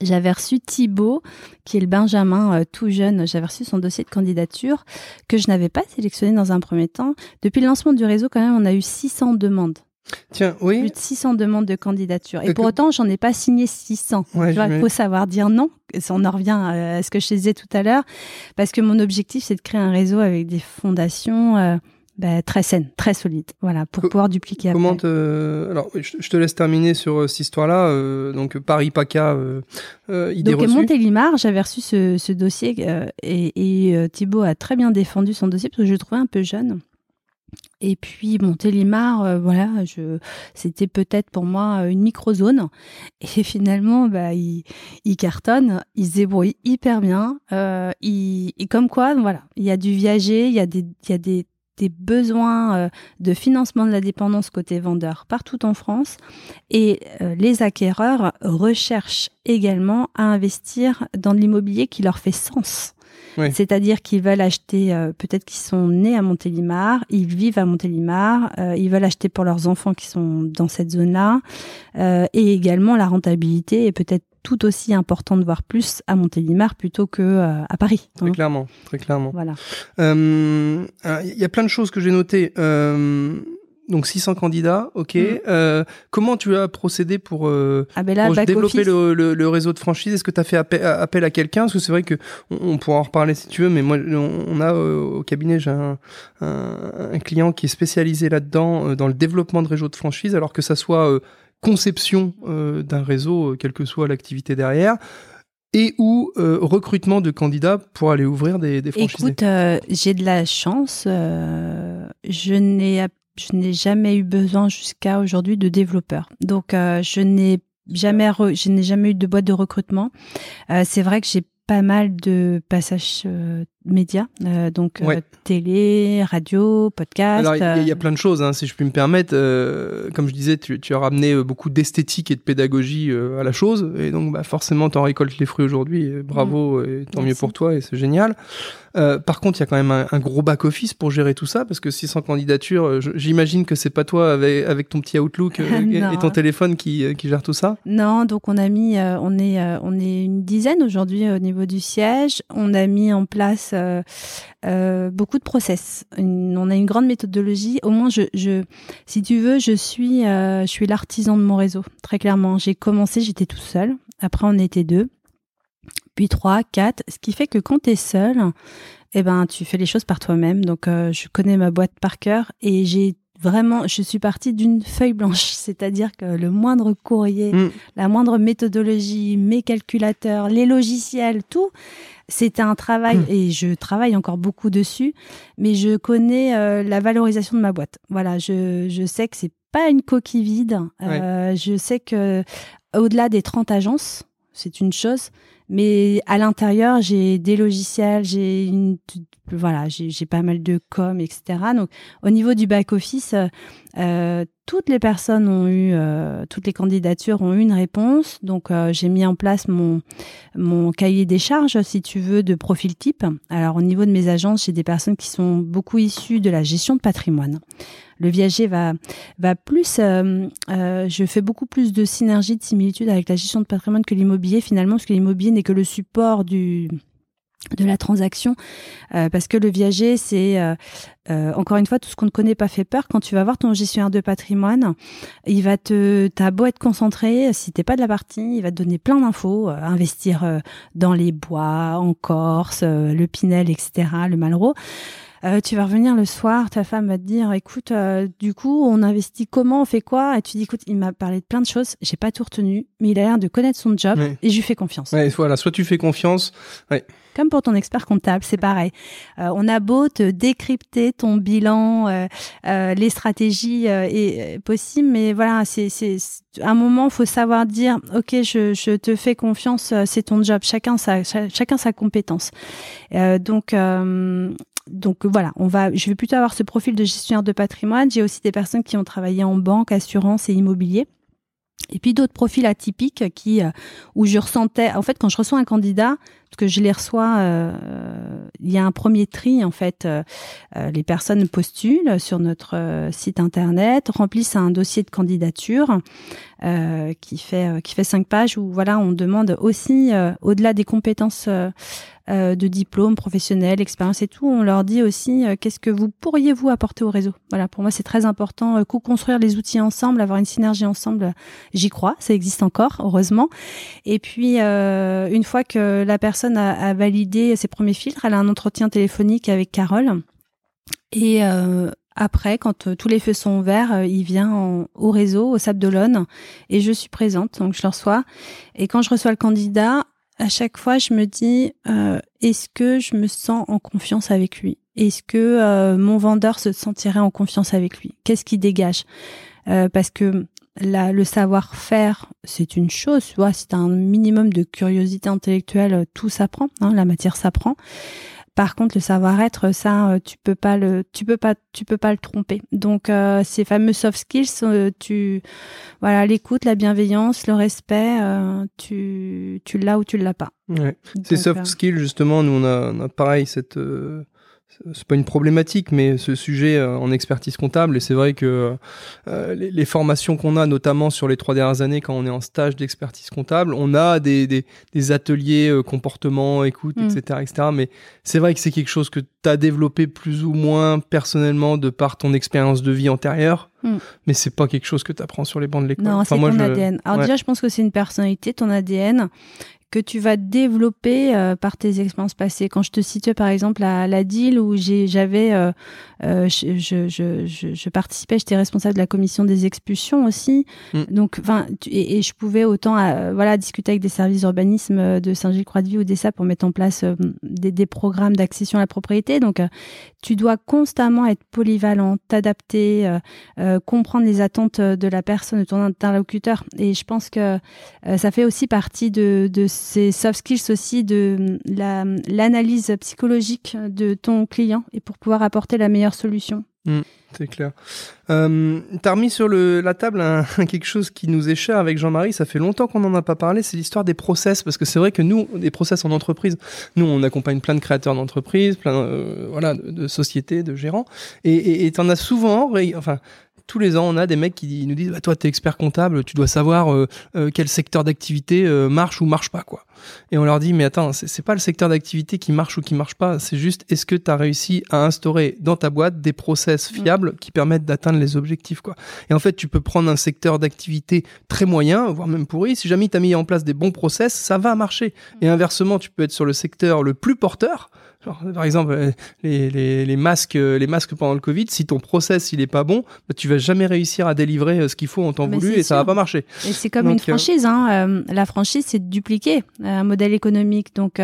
J'avais reçu Thibaut, qui est le Benjamin euh, tout jeune. J'avais reçu son dossier de candidature que je n'avais pas sélectionné dans un premier temps. Depuis le lancement du réseau, quand même, on a eu 600 demandes. Tiens, oui. Plus de 600 demandes de candidature. Et pour autant, j'en ai pas signé 600. il faut savoir dire non. On en revient à ce que je disais tout à l'heure. Parce que mon objectif, c'est de créer un réseau avec des fondations bah, très saine, très solide, voilà, pour pouvoir dupliquer. Comment te... Alors, je, te laisse terminer sur euh, cette histoire-là. Euh, donc Paris PACA, euh, euh idée Donc Montélimar, j'avais reçu ce, ce dossier et, et Thibaut a très bien défendu son dossier parce que je le trouvais un peu jeune. Et puis Montélimar, voilà, je, c'était peut-être pour moi une micro-zone. Et finalement, bah, il, il cartonne, il se débrouille hyper bien. Euh, il, et comme quoi, voilà, il y a du viager, il y a des, il y a des des besoins euh, de financement de la dépendance côté vendeur partout en France et euh, les acquéreurs recherchent également à investir dans de l'immobilier qui leur fait sens. C'est-à-dire qu'ils veulent acheter, euh, peut-être qu'ils sont nés à Montélimar, ils vivent à Montélimar, ils veulent acheter pour leurs enfants qui sont dans cette zone-là, et également la rentabilité est peut-être tout aussi important de voir plus à Montélimar plutôt que euh, à Paris. Très clairement, très clairement. Voilà. Il euh, y a plein de choses que j'ai notées. Euh, donc 600 candidats, ok. Mm. comment tu as procédé pour, ah ben développer le, réseau de franchise? Est-ce que tu as fait appel, à quelqu'un? Parce que c'est vrai que on, pourra en reparler si tu veux, mais moi on, a au cabinet j'ai un, un, client qui est spécialisé là-dedans dans le développement de réseau de franchise, alors que ça soit conception euh, d'un réseau, euh, quelle que soit l'activité derrière, et ou euh, recrutement de candidats pour aller ouvrir des, des franchises Écoute, j'ai de la chance. je n'ai je n'ai jamais eu besoin jusqu'à aujourd'hui de développeurs. Donc je n'ai jamais je n'ai jamais eu de boîte de recrutement. c'est vrai que j'ai pas mal de passages médias, euh, donc euh, télé, radio, podcast. Alors il y, a plein de choses, hein, si je puis me permettre. Euh, comme je disais, tu, tu as ramené beaucoup d'esthétique et de pédagogie à la chose, et donc bah, forcément, tu en récoltes les fruits aujourd'hui. Bravo, et tant mieux pour toi, et c'est génial. par contre, il y a quand même un, gros back-office pour gérer tout ça, parce que 600 candidatures, j'imagine que c'est pas toi avec, avec ton petit Outlook et, ton téléphone qui, qui gère tout ça? Non, donc on a mis, on est, on est une dizaine aujourd'hui au niveau du siège. On a mis en place euh, euh, beaucoup de process. on a une grande méthodologie. Au moins, je, je si tu veux, je suis, euh, je suis l'artisan de mon réseau. Très clairement, j'ai commencé, j'étais tout seul. Après, on était deux, puis trois, quatre. Ce qui fait que quand tu es seul, eh ben, tu fais les choses par toi-même. Donc, je connais ma boîte par cœur et j'ai vraiment, je suis partie d'une feuille blanche, c'est-à-dire que le moindre courrier, mm. la moindre méthodologie, mes calculateurs, les logiciels, tout, c'était un travail mm. et je travaille encore beaucoup dessus, mais je connais euh, la valorisation de ma boîte. Voilà, je, je sais que c'est pas une coquille vide. Euh, je sais que au-delà des 30 agences, c'est une chose, mais à l'intérieur, j'ai des logiciels, j'ai une, voilà, j'ai pas mal de com, etc. Donc, au niveau du back office, euh, toutes les personnes ont eu, euh, toutes les candidatures ont eu une réponse. Donc, euh, j'ai mis en place mon mon cahier des charges, si tu veux, de profil type. Alors, au niveau de mes agences, j'ai des personnes qui sont beaucoup issues de la gestion de patrimoine le viager va, va plus, euh, je fais beaucoup plus de synergie, de similitude avec la gestion de patrimoine que l'immobilier finalement, parce que l'immobilier n'est que le support du, de la transaction euh, parce que le viager c'est euh, euh, encore une fois tout ce qu'on ne connaît pas fait peur quand tu vas voir ton gestionnaire de patrimoine il va te t'as beau être concentré si t'es pas de la partie il va te donner plein d'infos investir dans les bois en Corse le Pinel etc le Malraux euh, tu vas revenir le soir, ta femme va te dire, écoute, euh, du coup, on investit comment, on fait quoi? Et tu dis, écoute, il m'a parlé de plein de choses, j'ai pas tout retenu, mais il a l'air de connaître son job et je lui fais confiance. Ouais, voilà, soit tu fais confiance. Ouais. Comme pour ton expert comptable, c'est pareil. Euh, on a beau te décrypter ton bilan, euh, euh, les stratégies est possible, mais voilà, c'est un moment, faut savoir dire, ok, je, je te fais confiance, c'est ton job. Chacun sa chacun sa compétence. donc donc voilà, on va, je vais plutôt avoir ce profil de gestionnaire de patrimoine. J'ai aussi des personnes qui ont travaillé en banque, assurance et immobilier. Et puis d'autres profils atypiques qui, euh, où je ressentais, en fait, quand je reçois un candidat, parce que je les reçois, euh, il y a un premier tri en fait. Euh, les personnes postulent sur notre site internet, remplissent un dossier de candidature qui fait qui fait cinq pages où voilà, on demande aussi au-delà des compétences euh, de diplômes professionnels, expérience et tout, on leur dit aussi euh, qu'est-ce que vous pourriez vous apporter au réseau. Voilà, pour moi c'est très important. Euh, co-construire les outils ensemble, avoir une synergie ensemble, j'y crois, ça existe encore, heureusement. Et puis une fois que la personne a, validé ses premiers filtres, elle a un entretien téléphonique avec Carole. Et après, quand tous les feux sont verts, il vient au réseau, au Sable d'Olonne, et je suis présente, donc je le reçois. Et quand je reçois le candidat, à chaque fois, je me dis, euh, est-ce que je me sens en confiance avec lui? Est-ce que euh, mon vendeur se sentirait en confiance avec lui? Qu'est-ce qui dégage? Euh, Parce que le savoir-faire, c'est une chose, tu vois, un minimum de curiosité intellectuelle, tout s'apprend, hein, la matière s'apprend. Par contre, le savoir-être, ça, euh, tu peux pas le, tu peux pas, tu peux pas le tromper. Donc, euh, ces fameux soft skills, euh, tu, voilà, l'écoute, la bienveillance, le respect, tu, tu l'as ou tu l'as pas. Ouais. Ces soft skills, justement, nous on a, on a pareil cette c'est pas une problématique, mais ce sujet euh, en expertise comptable, et c'est vrai que euh, les, formations qu'on a, notamment sur les trois dernières années, quand on est en stage d'expertise comptable, on a des, des, ateliers euh, comportement, écoute, etc., mm. etc. Mais c'est vrai que c'est quelque chose que tu as développé plus ou moins personnellement de par ton expérience de vie antérieure. Mm. Mais c'est pas quelque chose que tu apprends sur les bancs de l'école. Non, c'est ton ADN. Alors déjà, je pense que c'est une personnalité, ton ADN que tu vas développer euh, par tes expériences passées. Quand je te cite par exemple la, la deal où j'avais, euh, euh, je, je, je, je, participais, j'étais responsable de la commission des expulsions aussi. Mm. Donc, enfin, et, et, je pouvais autant, voilà, discuter avec des services d'urbanisme de Saint-Gilles-Croix-de-Vie ou des ça pour mettre en place des, des, programmes d'accession à la propriété. Donc, tu dois constamment être polyvalent, t'adapter, comprendre les attentes de la personne, de ton interlocuteur. Et je pense que ça fait aussi partie de, de c'est soft skills aussi de l'analyse psychologique de ton client et pour pouvoir apporter la meilleure solution. Mmh, c'est clair. Euh, T'as remis sur la table quelque chose qui nous est cher avec Jean-Marie. Ça fait longtemps qu'on n'en a pas parlé. C'est l'histoire des process, parce que c'est vrai que nous, des process en entreprise, nous, on accompagne plein de créateurs d'entreprises, plein, euh, voilà, de, sociétés, de gérants, et t'en as souvent, enfin, tous les ans, on a des mecs qui nous disent bah, Toi, tu es expert comptable, tu dois savoir euh, euh, quel secteur d'activité euh, marche ou marche pas. quoi. Et on leur dit Mais attends, c'est pas le secteur d'activité qui marche ou qui marche pas, c'est juste est-ce que tu as réussi à instaurer dans ta boîte des process mm. fiables qui permettent d'atteindre les objectifs. quoi. Et en fait, tu peux prendre un secteur d'activité très moyen, voire même pourri. Si jamais tu as mis en place des bons process, ça va marcher. Et mm. inversement, tu peux être sur le secteur le plus porteur par exemple, euh, les, les, les, masques, euh, les masques pendant le Covid, si ton process il est pas bon, bah, tu vas jamais réussir à délivrer euh, ce qu'il faut en temps voulu et ça va pas marcher. Et c'est comme une franchise. Hein. la franchise, c'est de dupliquer un modèle économique. Donc,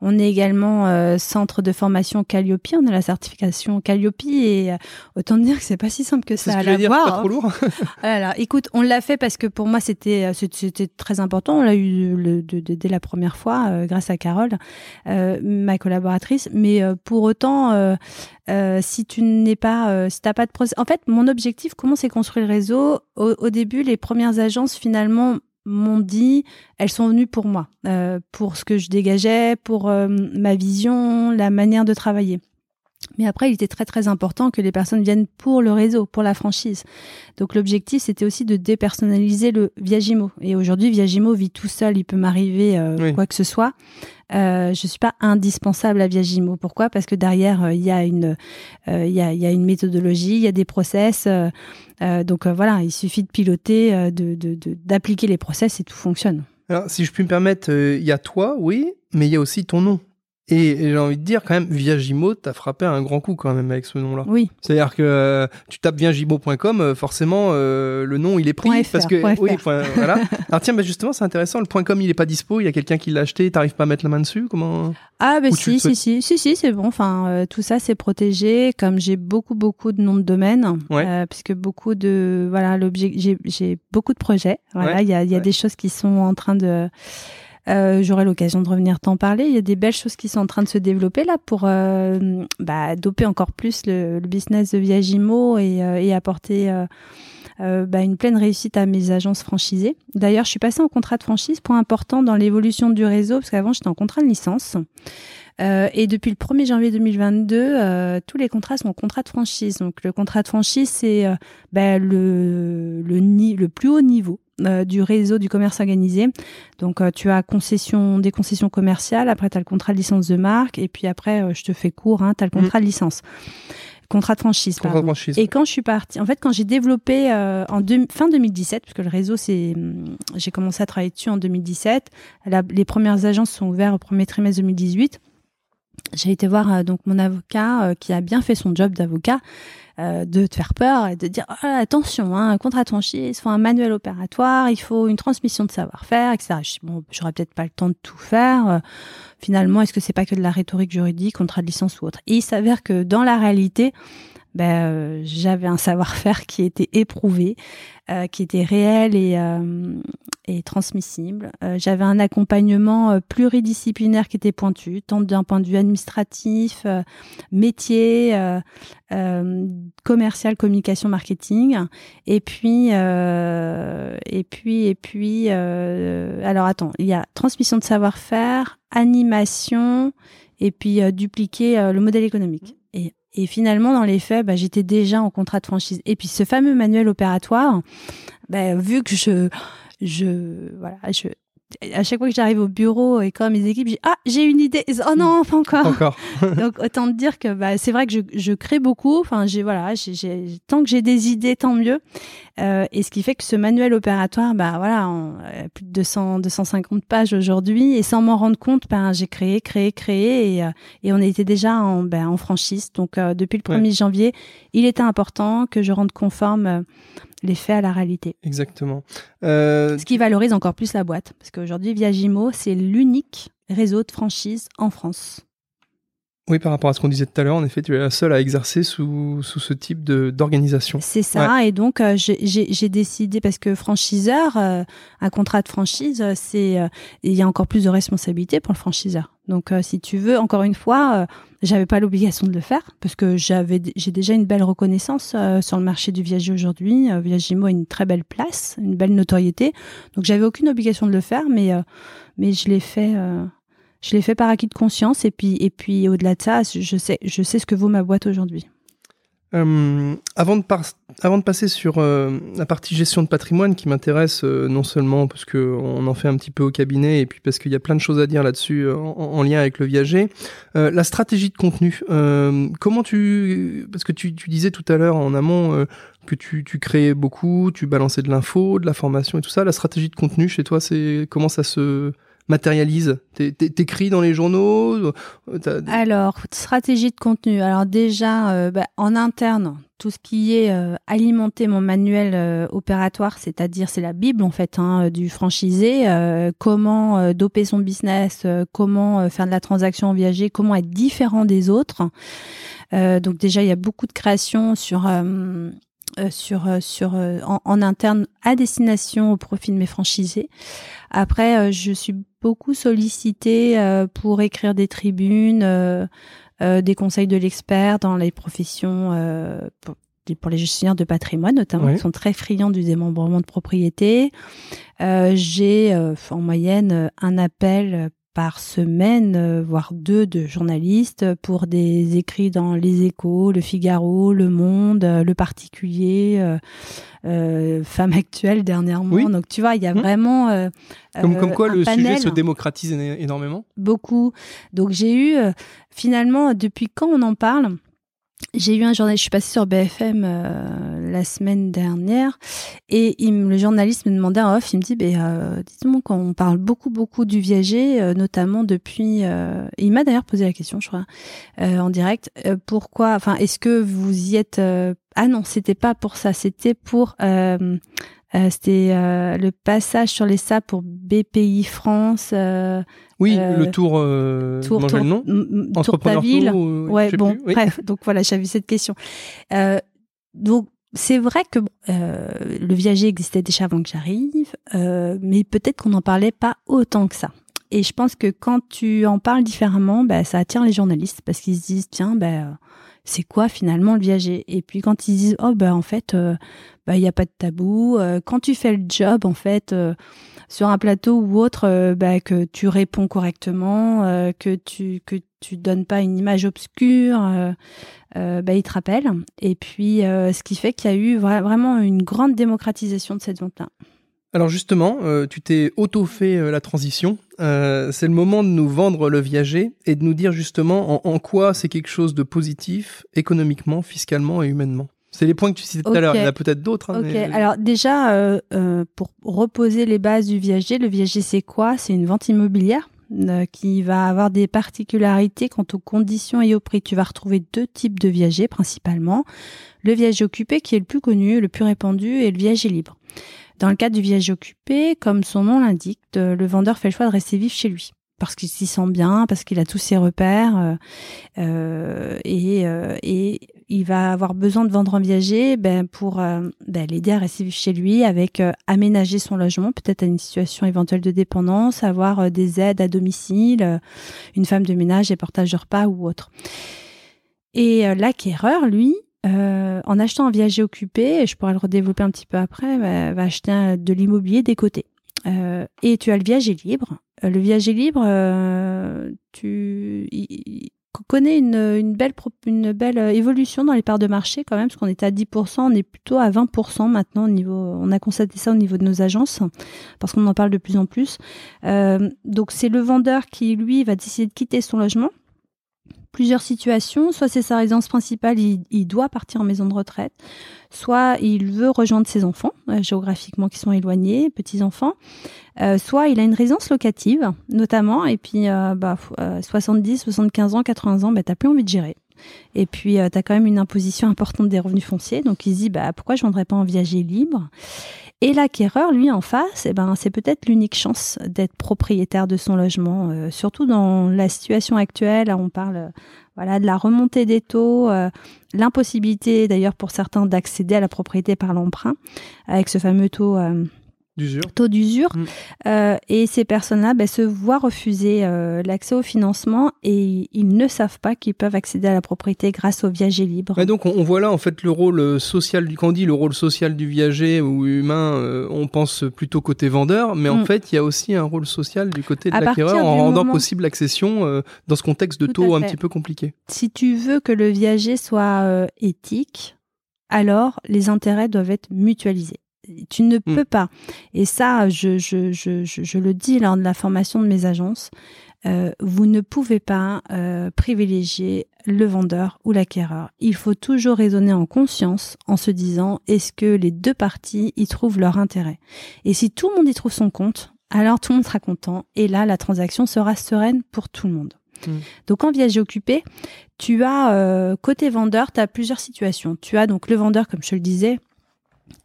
on est également centre de formation Calliope. On a la certification Calliope et autant dire que c'est pas si simple que ça à l'avoir. Pas trop lourd. Alors, écoute, on l'a fait parce que pour moi c'était c'était très important. On l'a eu le, dès la première fois grâce à Carole, ma collaboratrice mais euh, pour autant, euh, euh, si tu n'es pas, si t'as pas de process. En fait, mon objectif, comment c'est construire le réseau? Au, début, les premières agences finalement m'ont dit, elles sont venues pour moi, pour ce que je dégageais, pour ma vision, la manière de travailler. Mais après, il était très très important que les personnes viennent pour le réseau, pour la franchise. Donc l'objectif, c'était aussi de dépersonnaliser le Viagimo. Et aujourd'hui, Viagimo vit tout seul, il peut m'arriver euh, Oui. quoi que ce soit. Euh, je suis pas indispensable à Viagimo. Pourquoi? Parce que derrière, euh, il y a une, euh, y, a, y a une méthodologie, il y a des process. donc voilà, il suffit de piloter, euh, de de- de- d'appliquer les process et tout fonctionne. Alors, si je puis me permettre, il y a toi, oui, mais il y a aussi ton nom. Et, et j'ai envie de dire, quand même, Viagimo, t'as frappé un grand coup quand même avec ce nom-là. Oui. C'est-à-dire que euh, tu tapes viagimo.com, euh, forcément, euh, le nom, il est pris. .fr, parce que, point oui, .fr. point- voilà. Alors tiens, bah, justement, c'est intéressant, le .com, il est pas dispo, il y a quelqu'un qui l'a acheté, t'arrives pas à mettre la main dessus Comment Ah ben le si, si, si, si, si, c'est bon. Enfin, euh, tout ça, c'est protégé. Comme j'ai beaucoup, beaucoup de noms de domaine, Ouais. euh, puisque beaucoup de, voilà, l'objet, j'ai, j'ai beaucoup de projets. Voilà, Ouais, il y a, il y a ouais. des choses qui sont en train de. Euh, J'aurai l'occasion de revenir t'en parler. Il y a des belles choses qui sont en train de se développer là pour euh, bah, doper encore plus le, le business de Viagimo et, euh, et apporter euh, bah, une pleine réussite à mes agences franchisées. D'ailleurs, je suis passée en contrat de franchise, point important dans l'évolution du réseau, parce qu'avant j'étais en contrat de licence. Euh, et depuis le 1er janvier 2022, euh, tous les contrats sont en contrat de franchise. Donc le contrat de franchise, c'est euh, bah, le, le, le plus haut niveau euh, du réseau du commerce organisé. Donc euh, tu as concession, des concessions commerciales, après tu as le contrat de licence de marque, et puis après, euh, je te fais court, hein, tu as le contrat de licence. Contrat de franchise, Contrat de pardon. franchise. Et quand je suis partie, en fait, quand j'ai développé en deux- fin 2017, puisque le réseau, c'est, hum, j'ai commencé à travailler dessus en 2017. La- les premières agences sont ouvertes au premier trimestre 2018. J'ai été voir euh, donc mon avocat euh, qui a bien fait son job d'avocat euh, de te faire peur et de dire oh attention, hein, un contrat de franchise, il faut un manuel opératoire, il faut une transmission de savoir-faire, etc. Bon, j'aurais peut-être pas le temps de tout faire. Finalement, est-ce que c'est pas que de la rhétorique juridique, contrat de licence ou autre? Et il s'avère que dans la réalité, ben, euh, j'avais un savoir-faire qui était éprouvé, euh, qui était réel et, euh, et transmissible. Euh, j'avais un accompagnement euh, pluridisciplinaire qui était pointu, tant d'un point de vue administratif, euh, métier, commercial, communication, marketing. Et puis, et puis, et puis, alors attends, il y a transmission de savoir-faire, animation, et puis dupliquer le modèle économique. Et, finalement, dans les faits, bah, j'étais déjà en contrat de franchise. Et puis ce fameux manuel opératoire, bah, vu que je, je, voilà, je, à chaque fois que j'arrive au bureau et quand mes équipes, j'ai ah j'ai une idée. Oh non, pas encore. Encore. Donc autant te dire que bah, c'est vrai que je, je crée beaucoup. Enfin, j'ai voilà, tant que j'ai des idées, tant mieux. Euh, et ce qui fait que ce manuel opératoire, bah voilà, en, euh, plus de 200, 250 pages aujourd'hui, et sans m'en rendre compte, ben j'ai créé, créé, créé, et, euh, et on était déjà en, ben, en franchise. Donc depuis le 1er janvier, il était important que je rende conforme les faits à la réalité. Exactement. Ce qui valorise encore plus la boîte, parce qu'aujourd'hui, Viagimo, c'est l'unique réseau de franchise en France. Oui, par rapport à ce qu'on disait tout à l'heure, en effet, tu es la seule à exercer sous, sous ce type de- d'organisation. C'est ça, et donc euh, j'ai- décidé parce que franchiseur, euh, un contrat de franchise, euh, c'est euh, il y a encore plus de responsabilité pour le franchiseur. Donc si tu veux, encore une fois, j'avais pas l'obligation de le faire parce que j'avais j'ai déjà une belle reconnaissance sur le marché du viager aujourd'hui. Viagimo a une très belle place, une belle notoriété, donc j'avais aucune obligation de le faire, mais mais je l'ai fait. Je l'ai fait par acquis de conscience et puis et puis au-delà de ça, je sais je sais ce que vaut ma boîte aujourd'hui. Euh, avant, de avant de passer sur euh, la partie gestion de patrimoine qui m'intéresse euh, non seulement parce qu'on en fait un petit peu au cabinet et puis parce qu'il y a plein de choses à dire là-dessus en, en lien avec le viager, la stratégie de contenu. comment tu... Parce que tu, disais tout à l'heure en amont que tu, tu créais beaucoup, tu balançais de l'info, de la formation et tout ça. La stratégie de contenu chez toi, c'est comment ça se matérialise T'é- t'é- T'écris dans les journaux euh, Alors, stratégie de contenu. Alors déjà, euh, bah, en interne, tout ce qui est euh, alimenter mon manuel opératoire, c'est-à-dire c'est la bible en fait hein, du franchisé. comment doper son business, comment faire de la transaction en viager, comment être différent des autres. Donc déjà, il y a beaucoup de créations sur euh, sur euh, sur euh, en, en interne à destination au profit de mes franchisés. Après, euh, je suis beaucoup sollicitée euh, pour écrire des tribunes, euh, euh, des conseils de l'expert dans les professions, euh, pour, pour les gestionnaires de patrimoine notamment, Ouais. qui sont très friands du démembrement de propriété. Euh, J'ai euh, en moyenne un appel par semaine, voire deux, de journalistes pour des écrits dans Les Échos, Le Figaro, Le Monde, Le Particulier, euh, Femme Actuelle dernièrement. Donc tu vois, il y a mmh. vraiment... comme, comme quoi le sujet se démocratise énormément Beaucoup. Donc j'ai eu, finalement, depuis quand on en parle? J'ai eu un journaliste, je suis passée sur BFM euh, la semaine dernière et il, le journaliste me demandait en off, il me dit, bah, euh, dites-moi quand on parle beaucoup beaucoup du viager, euh, notamment depuis, euh, il m'a d'ailleurs posé la question, je crois, en direct, pourquoi, enfin, est-ce que vous y êtes Ah non, c'était pas pour ça, c'était pour euh, c'était euh, le passage sur les sables pour BPI France. Euh, oui, le tour. tour, tour, le nom tour ta ville. ouais, bon, bref. Donc voilà, j'avais cette question. donc c'est vrai que le viager existait déjà avant que j'arrive, mais peut-être qu'on n'en parlait pas autant que ça. Et je pense que quand tu en parles différemment, bah, ça attire les journalistes parce qu'ils se disent tiens, ben c'est quoi finalement le viager? Et puis quand ils disent oh ben en fait euh, bah, il n'y a pas de tabou, euh, quand tu fais le job en fait euh, sur un plateau ou autre, bah, que tu réponds correctement, que tu que tu donnes pas une image obscure, bah, ils te rappellent. Et puis ce qui fait qu'il y a eu vraiment une grande démocratisation de cette vente-là. Alors justement, euh, tu t'es auto-fait euh, la transition. Euh, c'est le moment de nous vendre le viager et de nous dire justement en, quoi c'est quelque chose de positif économiquement, fiscalement et humainement. C'est les points que tu citais tout à l'heure. Il y en a peut-être d'autres. Hein, ok. Alors déjà, pour reposer les bases du viager, le viager c'est quoi? C'est une vente immobilière qui va avoir des particularités quant aux conditions et au prix. Tu vas retrouver deux types de viagers principalement. Le viager occupé qui est le plus connu, le plus répandu, et le viager libre. Dans le cadre du viager occupé, comme son nom l'indique, le vendeur fait le choix de rester vivre chez lui parce qu'il s'y sent bien, parce qu'il a tous ses repères euh, euh et, euh, et, il va avoir besoin de vendre un viager ben, pour ben, l'aider à rester chez lui avec aménager son logement, peut-être à une situation éventuelle de dépendance, avoir des aides à domicile, une femme de ménage, des portages de repas ou autre. Et l'acquéreur, lui, euh, en achetant un viager occupé, je pourrais le redévelopper un petit peu après, va, acheter de l'immobilier des côtés. Euh, et tu as le viager libre. Euh, le viager libre, tu connais une, belle, une belle évolution dans les parts de marché quand même, parce qu'on était à 10%, on est plutôt à 20% maintenant au niveau, on a constaté ça au niveau de nos agences, parce qu'on en parle de plus en plus. donc c'est le vendeur qui, lui, va décider de quitter son logement plusieurs situations. Soit c'est sa résidence principale, il, doit partir en maison de retraite. Soit il veut rejoindre ses enfants, euh, géographiquement qui sont éloignés, petits-enfants. Euh, soit il a une résidence locative, notamment, et puis euh, bah, 70, 75 ans, 80 ans, bah, t'as plus envie de gérer. Et puis, tu as quand même une imposition importante des revenus fonciers. Donc, il se dit, bah, pourquoi je ne vendrais pas en viager libre? Et l'acquéreur, lui, en face, eh ben, c'est peut-être l'unique chance d'être propriétaire de son logement, euh, surtout dans la situation actuelle. On parle voilà, de la remontée des taux, euh, l'impossibilité d'ailleurs pour certains d'accéder à la propriété par l'emprunt, avec ce fameux taux euh, taux d'usure. Mm. Euh, et ces personnes-là ben, se voient refuser euh, l'accès au financement et ils ne savent pas qu'ils peuvent accéder à la propriété grâce au viager libre. Et donc on, voit là en fait le rôle euh, social du quand on dit le rôle social du viager ou humain, on pense plutôt côté vendeur, mais en mm. fait il y a aussi un rôle social du côté de l'acquéreur en rendant possible l'accession dans ce contexte de taux un petit peu compliqué. Si tu veux que le viager soit éthique, alors les intérêts doivent être mutualisés. Tu ne mm. peux pas. Et ça, je, je, je, je, le dis lors de la formation de mes agences, euh, vous ne pouvez pas euh, privilégier le vendeur ou l'acquéreur. Il faut toujours raisonner en conscience en se disant est-ce que les deux parties y trouvent leur intérêt? Et si tout le monde y trouve son compte, alors tout le monde sera content et là la transaction sera sereine pour tout le monde. Mm. Donc en viager occupé, tu as euh, côté vendeur, tu as plusieurs situations. Tu as donc le vendeur, comme je le disais,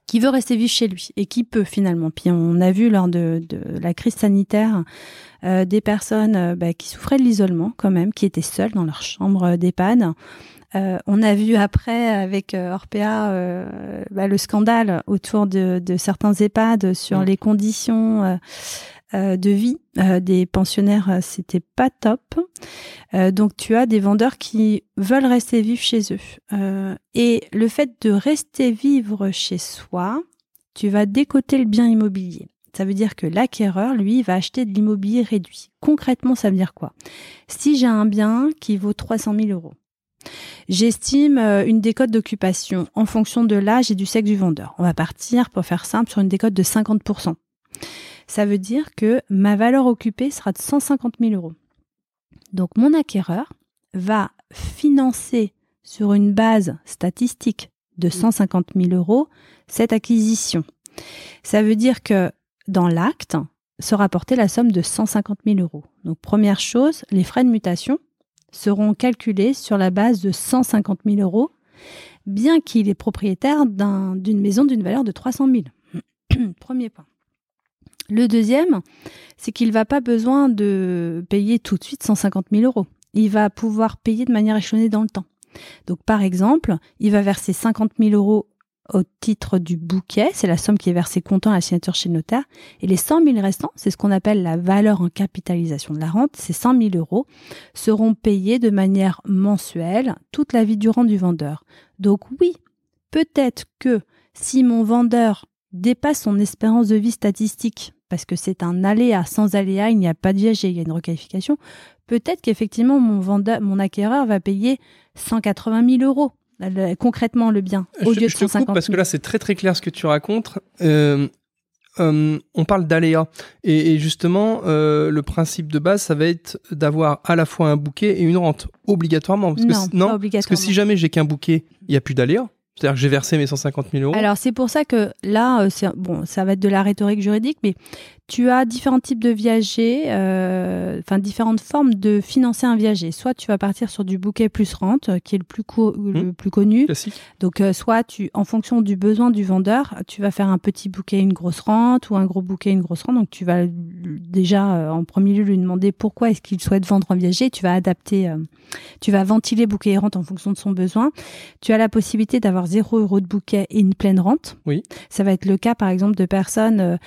qui veut rester vivre chez lui et qui peut finalement. Puis on a vu lors de, la crise sanitaire euh, des personnes euh, bah, qui souffraient de l'isolement quand même, qui étaient seules dans leur chambre d'EHPAD. Euh, on a vu après avec Orpea bah, le scandale autour de, certains EHPAD sur mmh. les conditions de vie euh, des pensionnaires, euh, c'était pas top. donc tu as des vendeurs qui veulent rester vivre chez eux. et le fait de rester vivre chez soi, tu vas décoter le bien immobilier. Ça veut dire que l'acquéreur, lui, va acheter de l'immobilier réduit. Concrètement, ça veut dire quoi? Si j'ai un bien qui vaut 300 000 euros, j'estime euh, une décote d'occupation en fonction de l'âge et du sexe du vendeur. On va partir, pour faire simple, sur une décote de 50%. Ça veut dire que ma valeur occupée sera de 150 000 euros. Donc mon acquéreur va financer sur une base statistique de 150 000 euros cette acquisition. Ça veut dire que dans l'acte sera portée la somme de 150 000 euros. Donc première chose, les frais de mutation seront calculés sur la base de 150 000 euros, bien qu'il est propriétaire d'une maison d'une valeur de 300 000. Premier point. Le deuxième, c'est qu'il va pas besoin de payer tout de suite 150 000 euros. Il va pouvoir payer de manière échelonnée dans le temps. Donc, par exemple, il va verser 50 000 euros au titre du bouquet, c'est la somme qui est versée comptant à la signature chez le notaire, et les 100 000 restants, c'est ce qu'on appelle la valeur en capitalisation de la rente, ces 100 000 euros seront payés de manière mensuelle toute la vie durant du vendeur. Donc oui, peut-être que si mon vendeur dépasse son espérance de vie statistique, parce que c'est un aléa, sans aléa, il n'y a pas de viager, il y a une requalification, peut-être qu'effectivement mon, vendeur, mon acquéreur va payer 180 000 euros concrètement le bien au lieu de 150 000. parce que là c'est très très clair ce que tu racontes. Euh, euh, on parle d'aléa. Et, justement euh, le principe de base ça va être d'avoir à la fois un bouquet et une rente obligatoirement. Parce non, que, non parce que si jamais j'ai qu'un bouquet il n'y a plus d'aléa c'est-à-dire que j'ai versé mes 150 000 euros. Alors c'est pour ça que là, bon, ça va être de la rhétorique juridique, mais tu as différents types de viagers, euh, enfin différentes formes de financer un viager. Soit tu vas partir sur du bouquet plus rente, euh, qui est le plus, le mmh. plus connu. Classique. Donc euh, soit tu, en fonction du besoin du vendeur, tu vas faire un petit bouquet, une grosse rente, ou un gros bouquet, une grosse rente. Donc tu vas déjà en premier lieu lui demander pourquoi est-ce qu'il souhaite vendre un viager. Tu vas adapter, tu vas ventiler bouquet et rente en fonction de son besoin. Tu as la possibilité d'avoir 0 euros de bouquet et une pleine rente. Oui. Ça va être le cas par exemple de personnes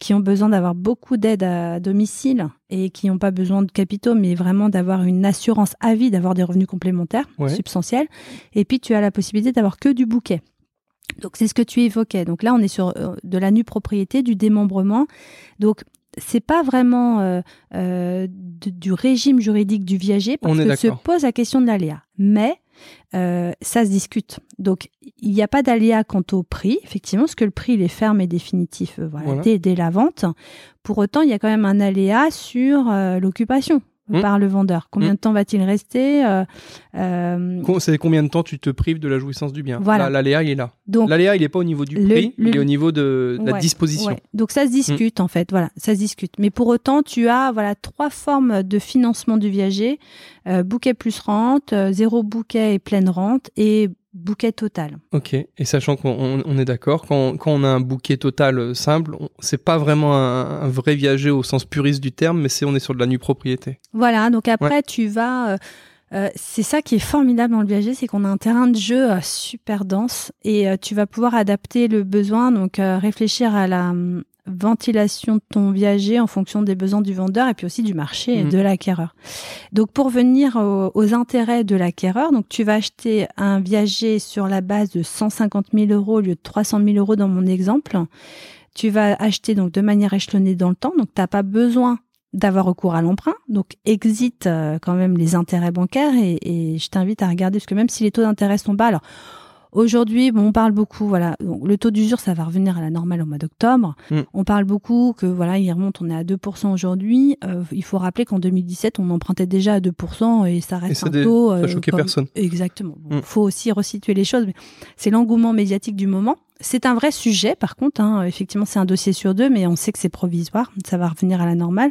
qui ont besoin d'avoir beaucoup d'aide à domicile et qui n'ont pas besoin de capitaux, mais vraiment d'avoir une assurance à vie, d'avoir des revenus complémentaires substantiels. Et puis, tu as la possibilité d'avoir que du bouquet. Donc, c'est ce que tu évoquais. Donc là, on est sur euh, de la nue propriété, du démembrement. Donc, c'est pas vraiment euh, euh, du régime juridique du viager parce que se pose la question de l'aléa. Mais euh, ça se discute. Donc, il n'y a pas d'aléa quant au prix, effectivement, parce que le prix, il est ferme et définitif voilà, Dès, la vente. Pour autant, il y a quand même un aléa sur l'occupation. Hmm. par le vendeur. Combien hmm. de temps va-t-il rester euh, euh... C'est combien de temps tu te prives de la jouissance du bien? Voilà. L'aléa, il est là. L'aléa, il n'est pas au niveau du prix, il est au niveau de, la disposition. Donc ça se discute en fait, voilà, ça se discute. Mais pour autant, tu as voilà trois formes de financement du viager euh, bouquet plus rente, euh, zéro bouquet et pleine rente, et bouquet total. Ok, et sachant qu'on est d'accord, quand, on a un bouquet total euh, simple, c'est pas vraiment un, vrai viager au sens puriste du terme, mais c'est on est sur de la nue propriété. Voilà, donc après tu vas... Euh, euh, c'est ça qui est formidable dans le viager, c'est qu'on a un terrain de jeu super dense et tu vas pouvoir adapter le besoin, donc réfléchir à la, ventilation de ton viager en fonction des besoins du vendeur et puis aussi du marché et mmh. de l'acquéreur. Donc pour venir aux, intérêts de l'acquéreur, donc tu vas acheter un viager sur la base de 150 000 euros au lieu de 300 000 euros dans mon exemple. Tu vas acheter donc de manière échelonnée dans le temps, donc tu n'as pas besoin d'avoir recours à l'emprunt. Donc exit euh, quand même les intérêts bancaires et, et je t'invite à regarder parce que même si les taux d'intérêt sont bas, alors Aujourd'hui, bon, on parle beaucoup, voilà, donc, le taux d'usure, ça va revenir à la normale au mois d'octobre. Mm. On parle beaucoup que, voilà, il remonte, on est à 2% aujourd'hui. Euh, il faut rappeler qu'en 2017, on empruntait déjà à 2% et ça reste un taux. ça euh, choquait personne. Exactement. Il mm. faut aussi resituer les choses, c'est l'engouement médiatique du moment. C'est un vrai sujet, par contre. Hein, effectivement, c'est un dossier sur deux, mais on sait que c'est provisoire. Ça va revenir à la normale.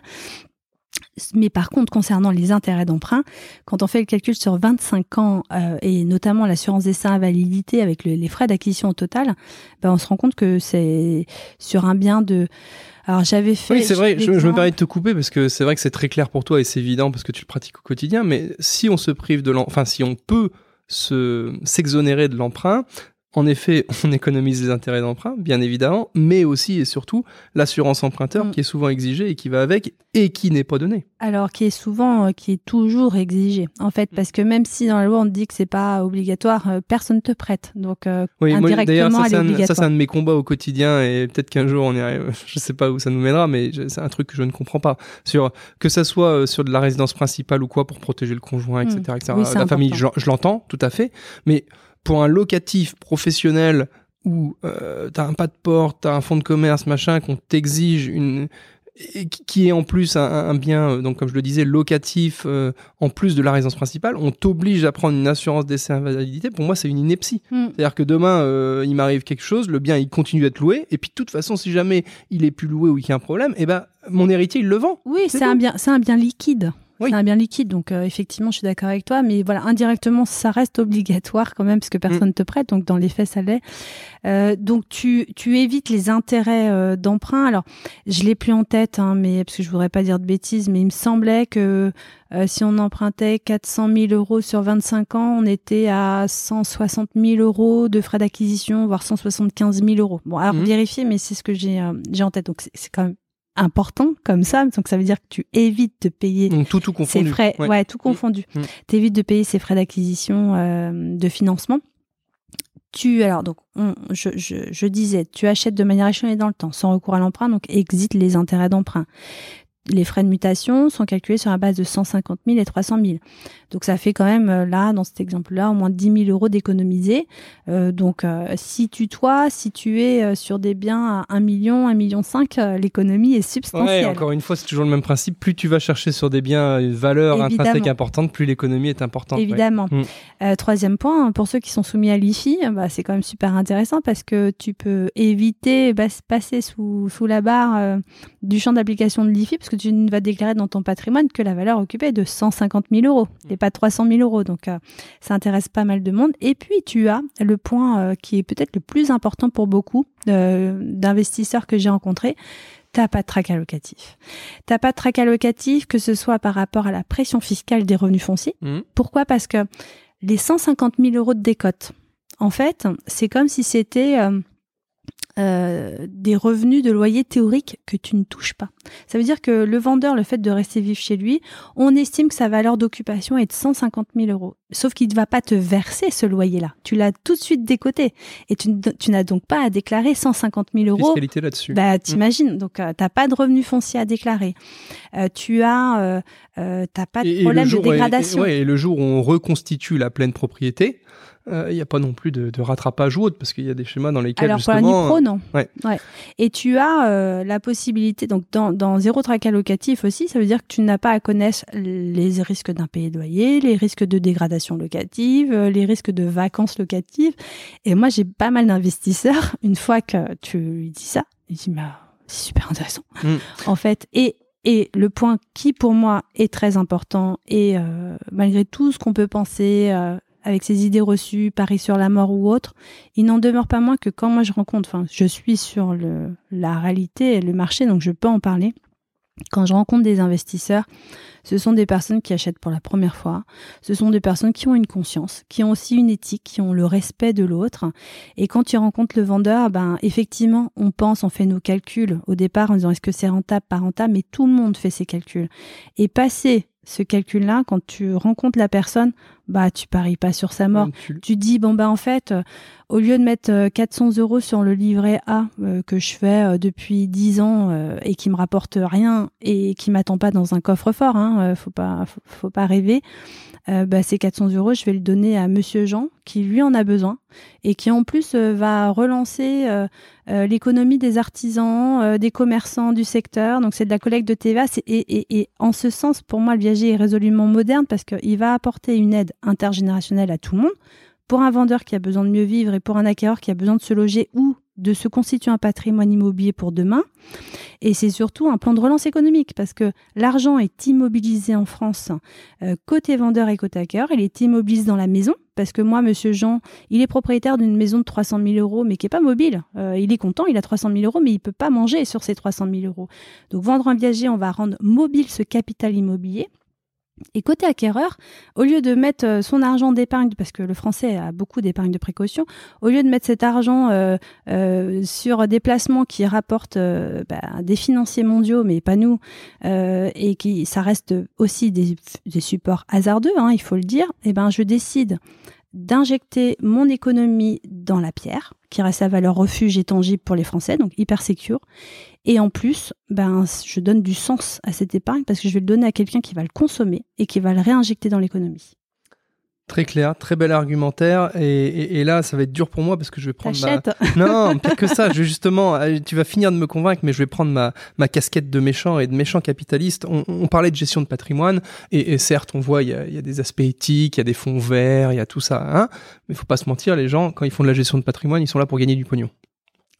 Mais par contre, concernant les intérêts d'emprunt, quand on fait le calcul sur 25 ans euh, et notamment l'assurance des invalidité avec les frais d'acquisition au total, ben on se rend compte que c'est sur un bien de alors j'avais fait. Oui, c'est vrai. Je, me permets de te couper parce que c'est vrai que c'est très clair pour toi et c'est évident parce que tu le pratiques au quotidien. Mais si on se prive de si on peut se s'exonérer de l'emprunt, en effet, on économise les intérêts d'emprunt, bien évidemment, mais aussi et surtout l'assurance emprunteur Mm. qui est souvent exigée et qui va avec et qui n'est pas donnée. Alors, qui est souvent, euh, qui est toujours exigé, en fait, Mm. parce que même si dans la loi on dit que c'est pas obligatoire, euh, personne te prête. Donc, euh, Oui, moi, d'ailleurs, indirectement, ça, elle c'est est un, ça, c'est un de mes combats au quotidien et peut-être qu'un jour on y arrive. Je sais pas où ça nous mènera, mais je- c'est un truc que je ne comprends pas. Sur que ça soit euh, sur de la résidence principale ou quoi pour protéger le conjoint, etc., Mm. etc. Oui, la famille, je, je l'entends tout à fait, mais pour un locatif professionnel où euh, t'as un pas de porte, t'as un fonds de commerce, machin, qu'on t'exige une et qui- est en plus un, un bien, euh, donc comme je le disais, locatif, euh, en plus de la résidence principale, on t'oblige à prendre une assurance d'essai invalidité. Pour moi, c'est une ineptie. Mm. C'est-à-dire que demain, euh, il m'arrive quelque chose, le bien, il continue d'être loué, et puis de toute façon, si jamais il est plus loué ou qu'il y a un problème, eh ben, mon héritier, il le vend. Oui, C'est un bien, c'est un bien liquide. Oui. C'est un bien liquide, donc euh, effectivement, je suis d'accord avec toi, mais voilà, indirectement, ça reste obligatoire quand même, parce que personne Mm. te prête, donc dans les faits, ça l'est. Euh, donc tu, tu évites les intérêts euh, d'emprunt. Alors, je l'ai plus en tête, hein, mais parce que je voudrais pas dire de bêtises, mais il me semblait que euh, si on empruntait 400 000 euros sur 25 ans, on était à 160 000 euros de frais d'acquisition, voire 175 000 euros. Bon, alors Mhm. vérifier, mais c'est ce que j'ai j'ai en tête, donc c'est quand même important comme ça, donc ça veut dire que tu évites de payer Donc tout, tout ces confondu. frais, Ouais. ouais, tout confondu. Mm. Tu évites de payer ces frais d'acquisition, euh, de financement. Tu, alors, donc, on- je, je, je disais, tu achètes de manière échelonnée dans le temps, sans recours à l'emprunt, donc exit les intérêts d'emprunt. Les frais de mutation sont calculés sur la base de 150 000 et 300 000. Donc ça fait quand même, euh, là, dans cet exemple-là, au moins 10 000 euros d'économiser. Euh, donc euh, si tu, toi, si tu es sur des biens à 1 million, 1 million 5, euh, l'économie est Ouais, substantielle. encore une fois, c'est toujours le même principe. Plus tu vas chercher sur des biens à une valeur Évidemment. intrinsèque importante, plus l'économie est importante. Évidemment. Mm. Euh, troisième point, pour ceux qui sont soumis à l'IFI, bah, c'est quand même super intéressant parce que tu peux éviter, bah, passer sous, sous la barre du champ d'application de l'IFI parce que tu ne vas déclarer dans ton patrimoine que la valeur occupée est de 150 000 euros et pas 300 000 euros. Donc, euh, ça intéresse pas mal de monde. Et puis, tu as le point euh, qui est peut-être le plus important pour beaucoup euh, d'investisseurs que j'ai rencontrés. T'as pas de trac allocatif. T'as pas de trac allocatif, que ce soit par rapport à la pression fiscale des revenus fonciers. Mhm. Pourquoi? Parce que les 150 000 euros de décote, en fait, c'est comme si c'était euh, des revenus de loyer théoriques que tu ne touches pas. Ça veut dire que le vendeur, le fait de rester vivre chez lui, on estime que sa valeur d'occupation est de 150 000 euros. Sauf qu'il ne va pas te verser ce loyer-là. Tu l'as tout de suite décoté. Et tu, n'as donc pas à déclarer 150 000 euros Fiscalité là-dessus. bah, t'imagines. Donc, euh, t'as pas de revenus fonciers à déclarer. Euh, tu as, euh, t'as pas de Et- problème de jour- dégradation. Et, ouais, et le jour où on reconstitue la pleine propriété, euh, il n'y a pas non plus de, de rattrapage ou autre, parce qu'il y a des schémas dans lesquels Alors pour la justement. Nipro, non. ouais. Et tu as euh, la possibilité, donc dans, dans zéro trac allocatif aussi, ça veut dire que tu n'as pas à connaître les risques d'impayé de loyer, les risques de dégradation locative, euh, les risques de vacances locatives. Et moi, j'ai pas mal d'investisseurs, une fois que tu lui dis ça, ils disent, mais ah, c'est super intéressant. Mm. En fait, et et le point qui pour moi est très important et euh, malgré tout ce qu'on peut penser euh, avec ses idées reçues, paris sur la mort ou autre, il n'en demeure pas moins que quand moi je rencontre, enfin je suis sur le, la réalité et le marché, donc je peux en parler. Quand je rencontre des investisseurs, ce sont des personnes qui achètent pour la première fois, ce sont des personnes qui ont une conscience, qui ont aussi une éthique, qui ont le respect de l'autre. Et quand tu rencontres le vendeur, ben effectivement, on pense, on fait nos calculs au départ en disant est-ce que c'est rentable, pas rentable, mais tout le monde fait ses calculs. Et passer ce calcul-là, quand tu rencontres la personne, bah tu paries pas sur sa mort. tu- Tu dis bon bah en fait, euh, au lieu de mettre euh, 400 euros sur le livret A euh, que je fais euh, depuis 10 ans euh, et qui me rapporte rien et qui m'attend pas dans un coffre-fort, hein, euh, faut pas faut, faut pas rêver. Euh, bah, ces 400 euros, je vais le donner à Monsieur Jean qui lui en a besoin et qui en plus euh, va relancer euh, euh, l'économie des artisans, euh, des commerçants du secteur. Donc c'est de la collecte de TVA. Et, et, et en ce sens, pour moi, le viager est résolument moderne parce qu'il va apporter une aide intergénérationnelle à tout le monde. Pour un vendeur qui a besoin de mieux vivre et pour un acquéreur qui a besoin de se loger ou de se constituer un patrimoine immobilier pour demain. Et c'est surtout un plan de relance économique parce que l'argent est immobilisé en France euh, côté vendeur et côté acquéreur. Il est immobilisé dans la maison parce que moi, monsieur Jean, il est propriétaire d'une maison de 300 000 euros mais qui est pas mobile. Euh, il est content, il a 300 000 euros mais il peut pas manger sur ces 300 000 euros. Donc vendre un viager, on va rendre mobile ce capital immobilier. Et côté acquéreur, au lieu de mettre euh, son argent d'épargne, parce que le français a beaucoup d'épargne de précaution, au lieu de mettre cet argent euh, euh, sur des placements qui rapportent bah, des financiers mondiaux, mais pas nous, et qui ça reste aussi des, supports hasardeux, hein, il faut le dire, eh ben je décide d'injecter mon économie dans la pierre, qui reste à valeur refuge et tangible pour les Français, donc hyper sécure. Et en plus, ben, je donne du sens à cette épargne parce que je vais le donner à quelqu'un qui va le consommer et qui va le réinjecter dans l'économie. Très clair, très bel argumentaire. Et, là, ça va être dur pour moi parce que je vais prendre ma... Non, pire que ça. Je vais justement, euh, tu vas finir de me convaincre, mais je vais prendre ma, ma casquette de méchant et de méchant capitaliste. On, parlait de gestion de patrimoine. Et, certes, on voit, il y, a, y a, des aspects éthiques, il y a des fonds verts, il y a tout ça. Hein mais il faut pas se mentir, les gens, quand ils font de la gestion de patrimoine, ils sont là pour gagner du pognon.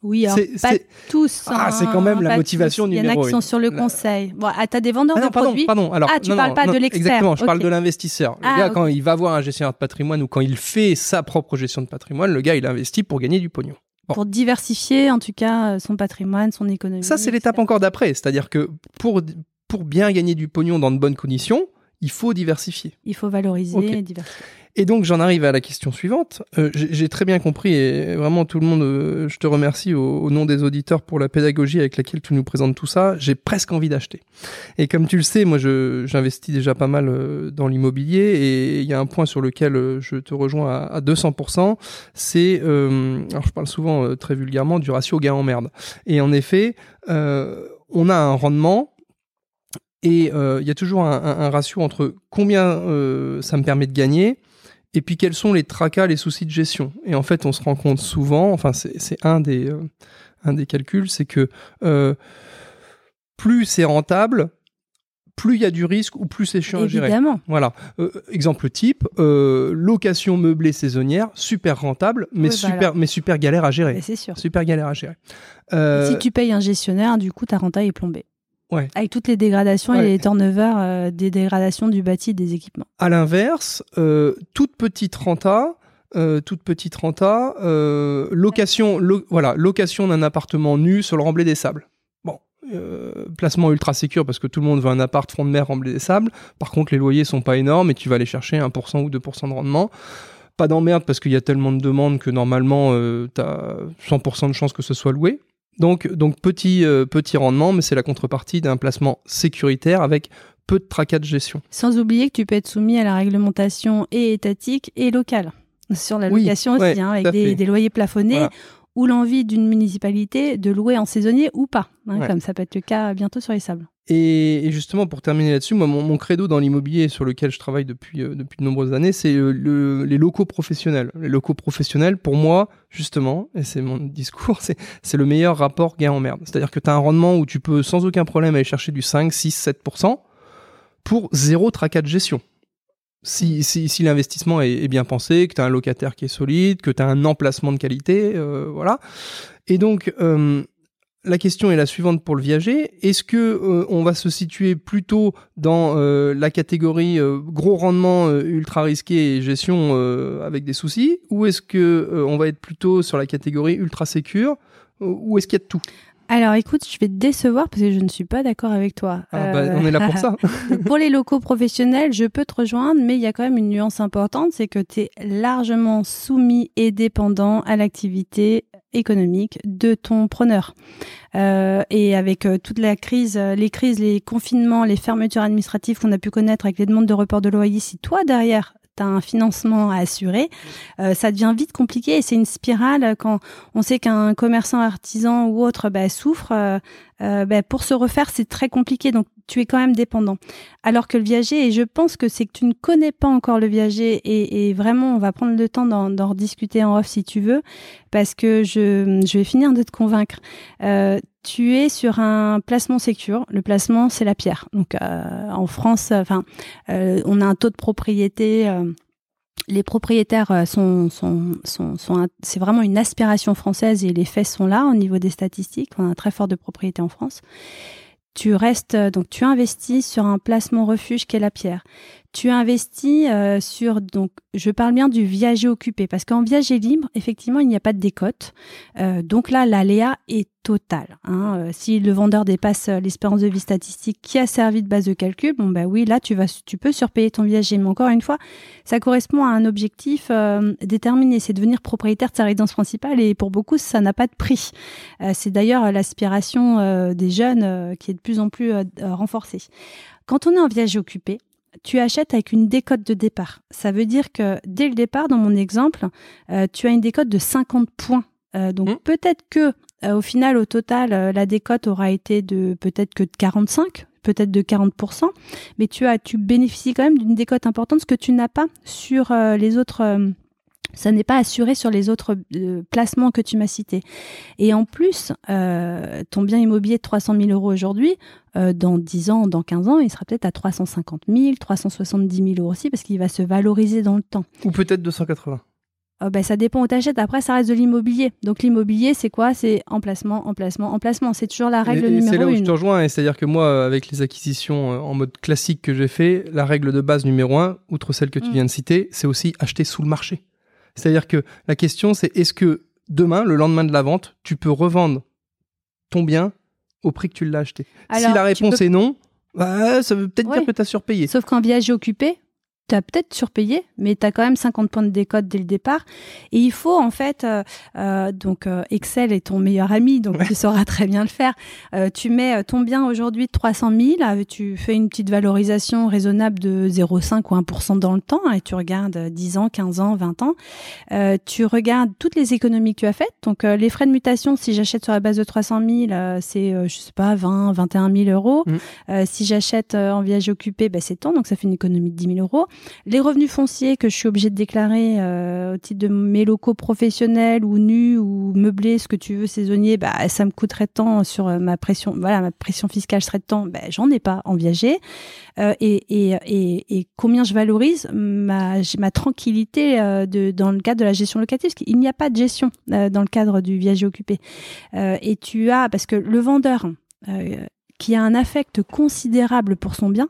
Oui, alors pas tous. Ah, c'est quand même la motivation numéro Il y en a qui sont sur le conseil. Bon, ah, t'as des vendeurs ah de pardon, produits. Pardon, alors, ah, tu parles pas de l'expert. Exactement, je parle de l'investisseur. Le ah, gars, quand il va voir un gestionnaire de patrimoine ou quand il fait sa propre gestion de patrimoine, le gars, il investit pour gagner du pognon. Pour diversifier, en tout cas, euh, son patrimoine, son économie. Ça, c'est l'étape encore d'après. C'est-à-dire que pour, pour bien gagner du pognon dans de bonnes conditions, il faut diversifier. Il faut valoriser et diversifier. Et donc j'en arrive à la question suivante. Euh, j'ai très bien compris et vraiment tout le monde, euh, je te remercie au, nom des auditeurs pour la pédagogie avec laquelle tu nous présentes tout ça. J'ai presque envie d'acheter. Et comme tu le sais, moi j'investis déjà pas mal euh, dans l'immobilier et il y a un point sur lequel je te rejoins à, à 200%. C'est, alors je parle souvent très vulgairement du ratio gain en merde. Et en effet, on a un rendement et il y a toujours un, ratio entre combien ça me permet de gagner et puis quels sont les tracas, les soucis de gestion? Et en fait, on se rend compte souvent, enfin c'est un des, euh, un des calculs, c'est que euh, plus c'est rentable, plus il y a du risque ou plus c'est chiant à gérer. Voilà. Euh, exemple type, location meublée saisonnière, super rentable, mais, super, mais super galère à gérer. C'est sûr. Super galère à gérer. Si tu payes un gestionnaire, du coup, ta renta est plombée. Avec toutes les dégradations et les turnovers euh, des dégradations du bâti des équipements. À l'inverse, euh, toute petite renta, euh, toute petite renta, location, voilà, location d'un appartement nu sur le remblai des sables. Bon, placement ultra sécure parce que tout le monde veut un appart front de mer remblai des sables. Par contre, les loyers sont pas énormes et tu vas aller chercher 1% ou 2% de rendement. Pas d'emmerde parce qu'il y a tellement de demandes que normalement, tu as 100% de chances que ce soit loué. Donc, donc petit, euh, petit rendement, mais c'est la contrepartie d'un placement sécuritaire avec peu de tracas de gestion. Sans oublier que tu peux être soumis à la réglementation et étatique et locale sur la location aussi, hein, avec des, loyers plafonnés. ou l'envie d'une municipalité de louer en saisonnier ou pas, hein, comme ça peut être le cas bientôt sur les sables. Et, justement, pour terminer là-dessus, moi, mon, credo dans l'immobilier sur lequel je travaille depuis, euh, depuis de nombreuses années, c'est euh, les locaux professionnels. Les locaux professionnels, pour moi, justement, et c'est mon discours, c'est le meilleur rapport gain en merde. C'est-à-dire que tu as un rendement où tu peux sans aucun problème aller chercher du 5, 6, 7% pour zéro tracas de gestion. Si, si, si l'investissement est, bien pensé, que tu as un locataire qui est solide, que tu as un emplacement de qualité, euh, voilà. Et donc, la question est la suivante pour le viager. Est-ce que euh, on va se situer plutôt dans euh, la catégorie euh, gros rendement ultra risqué et gestion avec des soucis, ou est-ce que on va être plutôt sur la catégorie ultra sécure, ou est-ce qu'il y a de tout? Alors écoute, je vais te décevoir parce que je ne suis pas d'accord avec toi. Ah, bah, on est là pour ça. pour les locaux professionnels, je peux te rejoindre, mais il y a quand même une nuance importante, c'est que tu es largement soumis et dépendant à l'activité économique de ton preneur. Euh, et avec euh, toute la crise, euh, les crises, les confinements, les fermetures administratives qu'on a pu connaître avec les demandes de report de loyer, si toi derrière un financement à assurer, ça devient vite compliqué et c'est une spirale quand on sait qu'un commerçant artisan ou autre bah, souffre. Bah, pour se refaire, c'est très compliqué. Donc, tu es quand même dépendant. Alors que le viager, et je pense que c'est que tu ne connais pas encore le viager, et, vraiment, on va prendre le temps d'en rediscuter en off si tu veux, parce que je, vais finir de te convaincre. Euh, tu es sur un placement sécure. Le placement, c'est la pierre. Donc, euh, en France, enfin, euh, on a un taux de propriété. les propriétaires sont, sont c'est vraiment une aspiration française et les faits sont là au niveau des statistiques. On a un très fort de propriété en France tu restes, donc tu investis sur un placement refuge qui est la pierre. Tu investis euh, sur donc je parle bien du viager occupé parce qu'en viager libre effectivement il n'y a pas de décote euh, donc là l'aléa est total. Hein. Euh, si le vendeur dépasse l'espérance de vie statistique qui a servi de base de calcul, bon bah oui, là tu vas, tu peux surpayer ton viager. Mais encore une fois, ça correspond à un objectif déterminé, c'est devenir propriétaire de sa résidence principale et pour beaucoup ça n'a pas de prix. c'est d'ailleurs l'aspiration des jeunes qui est de plus en plus renforcée. Quand on est en viager occupé, tu achètes avec une décote de départ. Ça veut dire que dès le départ, dans mon exemple, euh, tu as une décote de 50 points. Euh, donc mmh. peut-être que euh, au final, au total, la décote aura été de peut-être que de 45, peut-être de 40%, mais tu as, tu bénéficies quand même d'une décote importante, ce que tu n'as pas sur les autres ça n'est pas assuré sur les autres euh, placements que tu m'as cités. Et en plus, euh, ton bien immobilier de 300 000 euros aujourd'hui, euh, dans 10 ans, dans 15 ans, il sera peut-être à 350 000, 370 000 euros aussi, parce qu'il va se valoriser dans le temps. Ou peut-être 280. Oh ben, ça dépend où tu achètes. Après, ça reste de l'immobilier. Donc, l'immobilier, c'est quoi? C'est emplacement, emplacement, emplacement. C'est toujours la règle numéro une. C'est là où je te rejoins. C'est-à-dire que moi, avec les acquisitions en mode classique que j'ai fait, la règle de base numéro un, outre celle que tu mm. viens de citer, c'est aussi acheter sous le marché. C'est-à-dire que la question, c'est est-ce que demain, le lendemain de la vente, tu peux revendre ton bien au prix que tu l'as acheté? Si la réponse est non, bah, ça veut peut-être dire que tu as surpayé. Sauf qu'en viager occupé, tu as peut-être surpayé, mais tu as quand même 50 points de décote dès le départ. Et il faut en fait, euh, euh, donc euh, Excel est ton meilleur ami, donc tu sauras très bien le faire. tu mets ton bien aujourd'hui de 300 000, tu fais une petite valorisation raisonnable de 0,5 ou 1% dans le temps, hein, et tu regardes 10 ans, 15 ans, 20 ans. tu regardes toutes les économies que tu as faites. Donc les frais de mutation, si j'achète sur la base de 300 000, c'est, je sais pas, 20, 21 000 euros. Mmh. si j'achète en viager occupé, ben, c'est tant, donc ça fait une économie de 10 000 euros. Les revenus fonciers que je suis obligée de déclarer euh, au titre de mes locaux professionnels ou nus ou meublés, ce que tu veux, saisonniers, bah, ça me coûterait tant sur euh, ma pression, voilà, ma pression fiscale serait temps, bah, j'en ai pas en viager. Euh, et, et, et, et, combien je valorise ma, ma tranquillité de, dans le cadre de la gestion locative, parce qu'il n'y a pas de gestion dans le cadre du viager occupé. et tu as, parce que le vendeur, qui a un affect considérable pour son bien,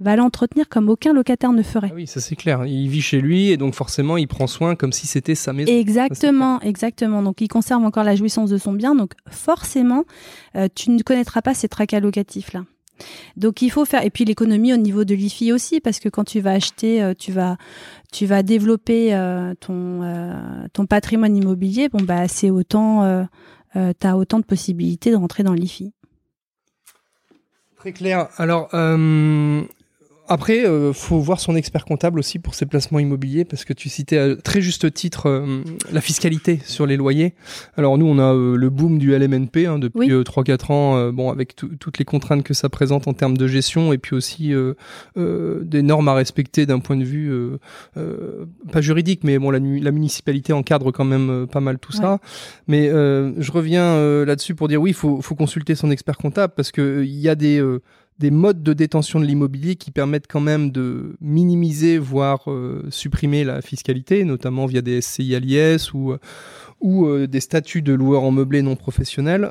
va l'entretenir comme aucun locataire ne ferait. Ah oui, ça c'est clair. Il vit chez lui et donc forcément il prend soin comme si c'était sa maison. Exactement, exactement. Donc il conserve encore la jouissance de son bien. Donc forcément, euh, tu ne connaîtras pas ces tracas locatifs là. Donc il faut faire et puis l'économie au niveau de l'IFI aussi parce que quand tu vas acheter, euh, tu vas tu vas développer euh, ton ton patrimoine immobilier. Bon bah c'est autant tu as autant de possibilités de rentrer dans l'IFI. Très clair. Alors, euh, après, euh, faut voir son expert comptable aussi pour ses placements immobiliers, parce que tu citais à très juste titre euh, la fiscalité sur les loyers. Alors nous, on a euh, le boom du LMNP hein, depuis 3-4 ans, bon avec toutes les contraintes que ça présente en termes de gestion, et puis aussi des normes à respecter d'un point de vue pas juridique, mais bon la, la, municipalité encadre quand même pas mal tout ça. Mais je reviens là-dessus pour dire oui, il faut, faut, consulter son expert comptable parce que il y a des des modes de détention de l'immobilier qui permettent quand même de minimiser, voire euh, supprimer la fiscalité, notamment via des SCI à ou, euh, euh, des statuts de loueurs en meublé non professionnels.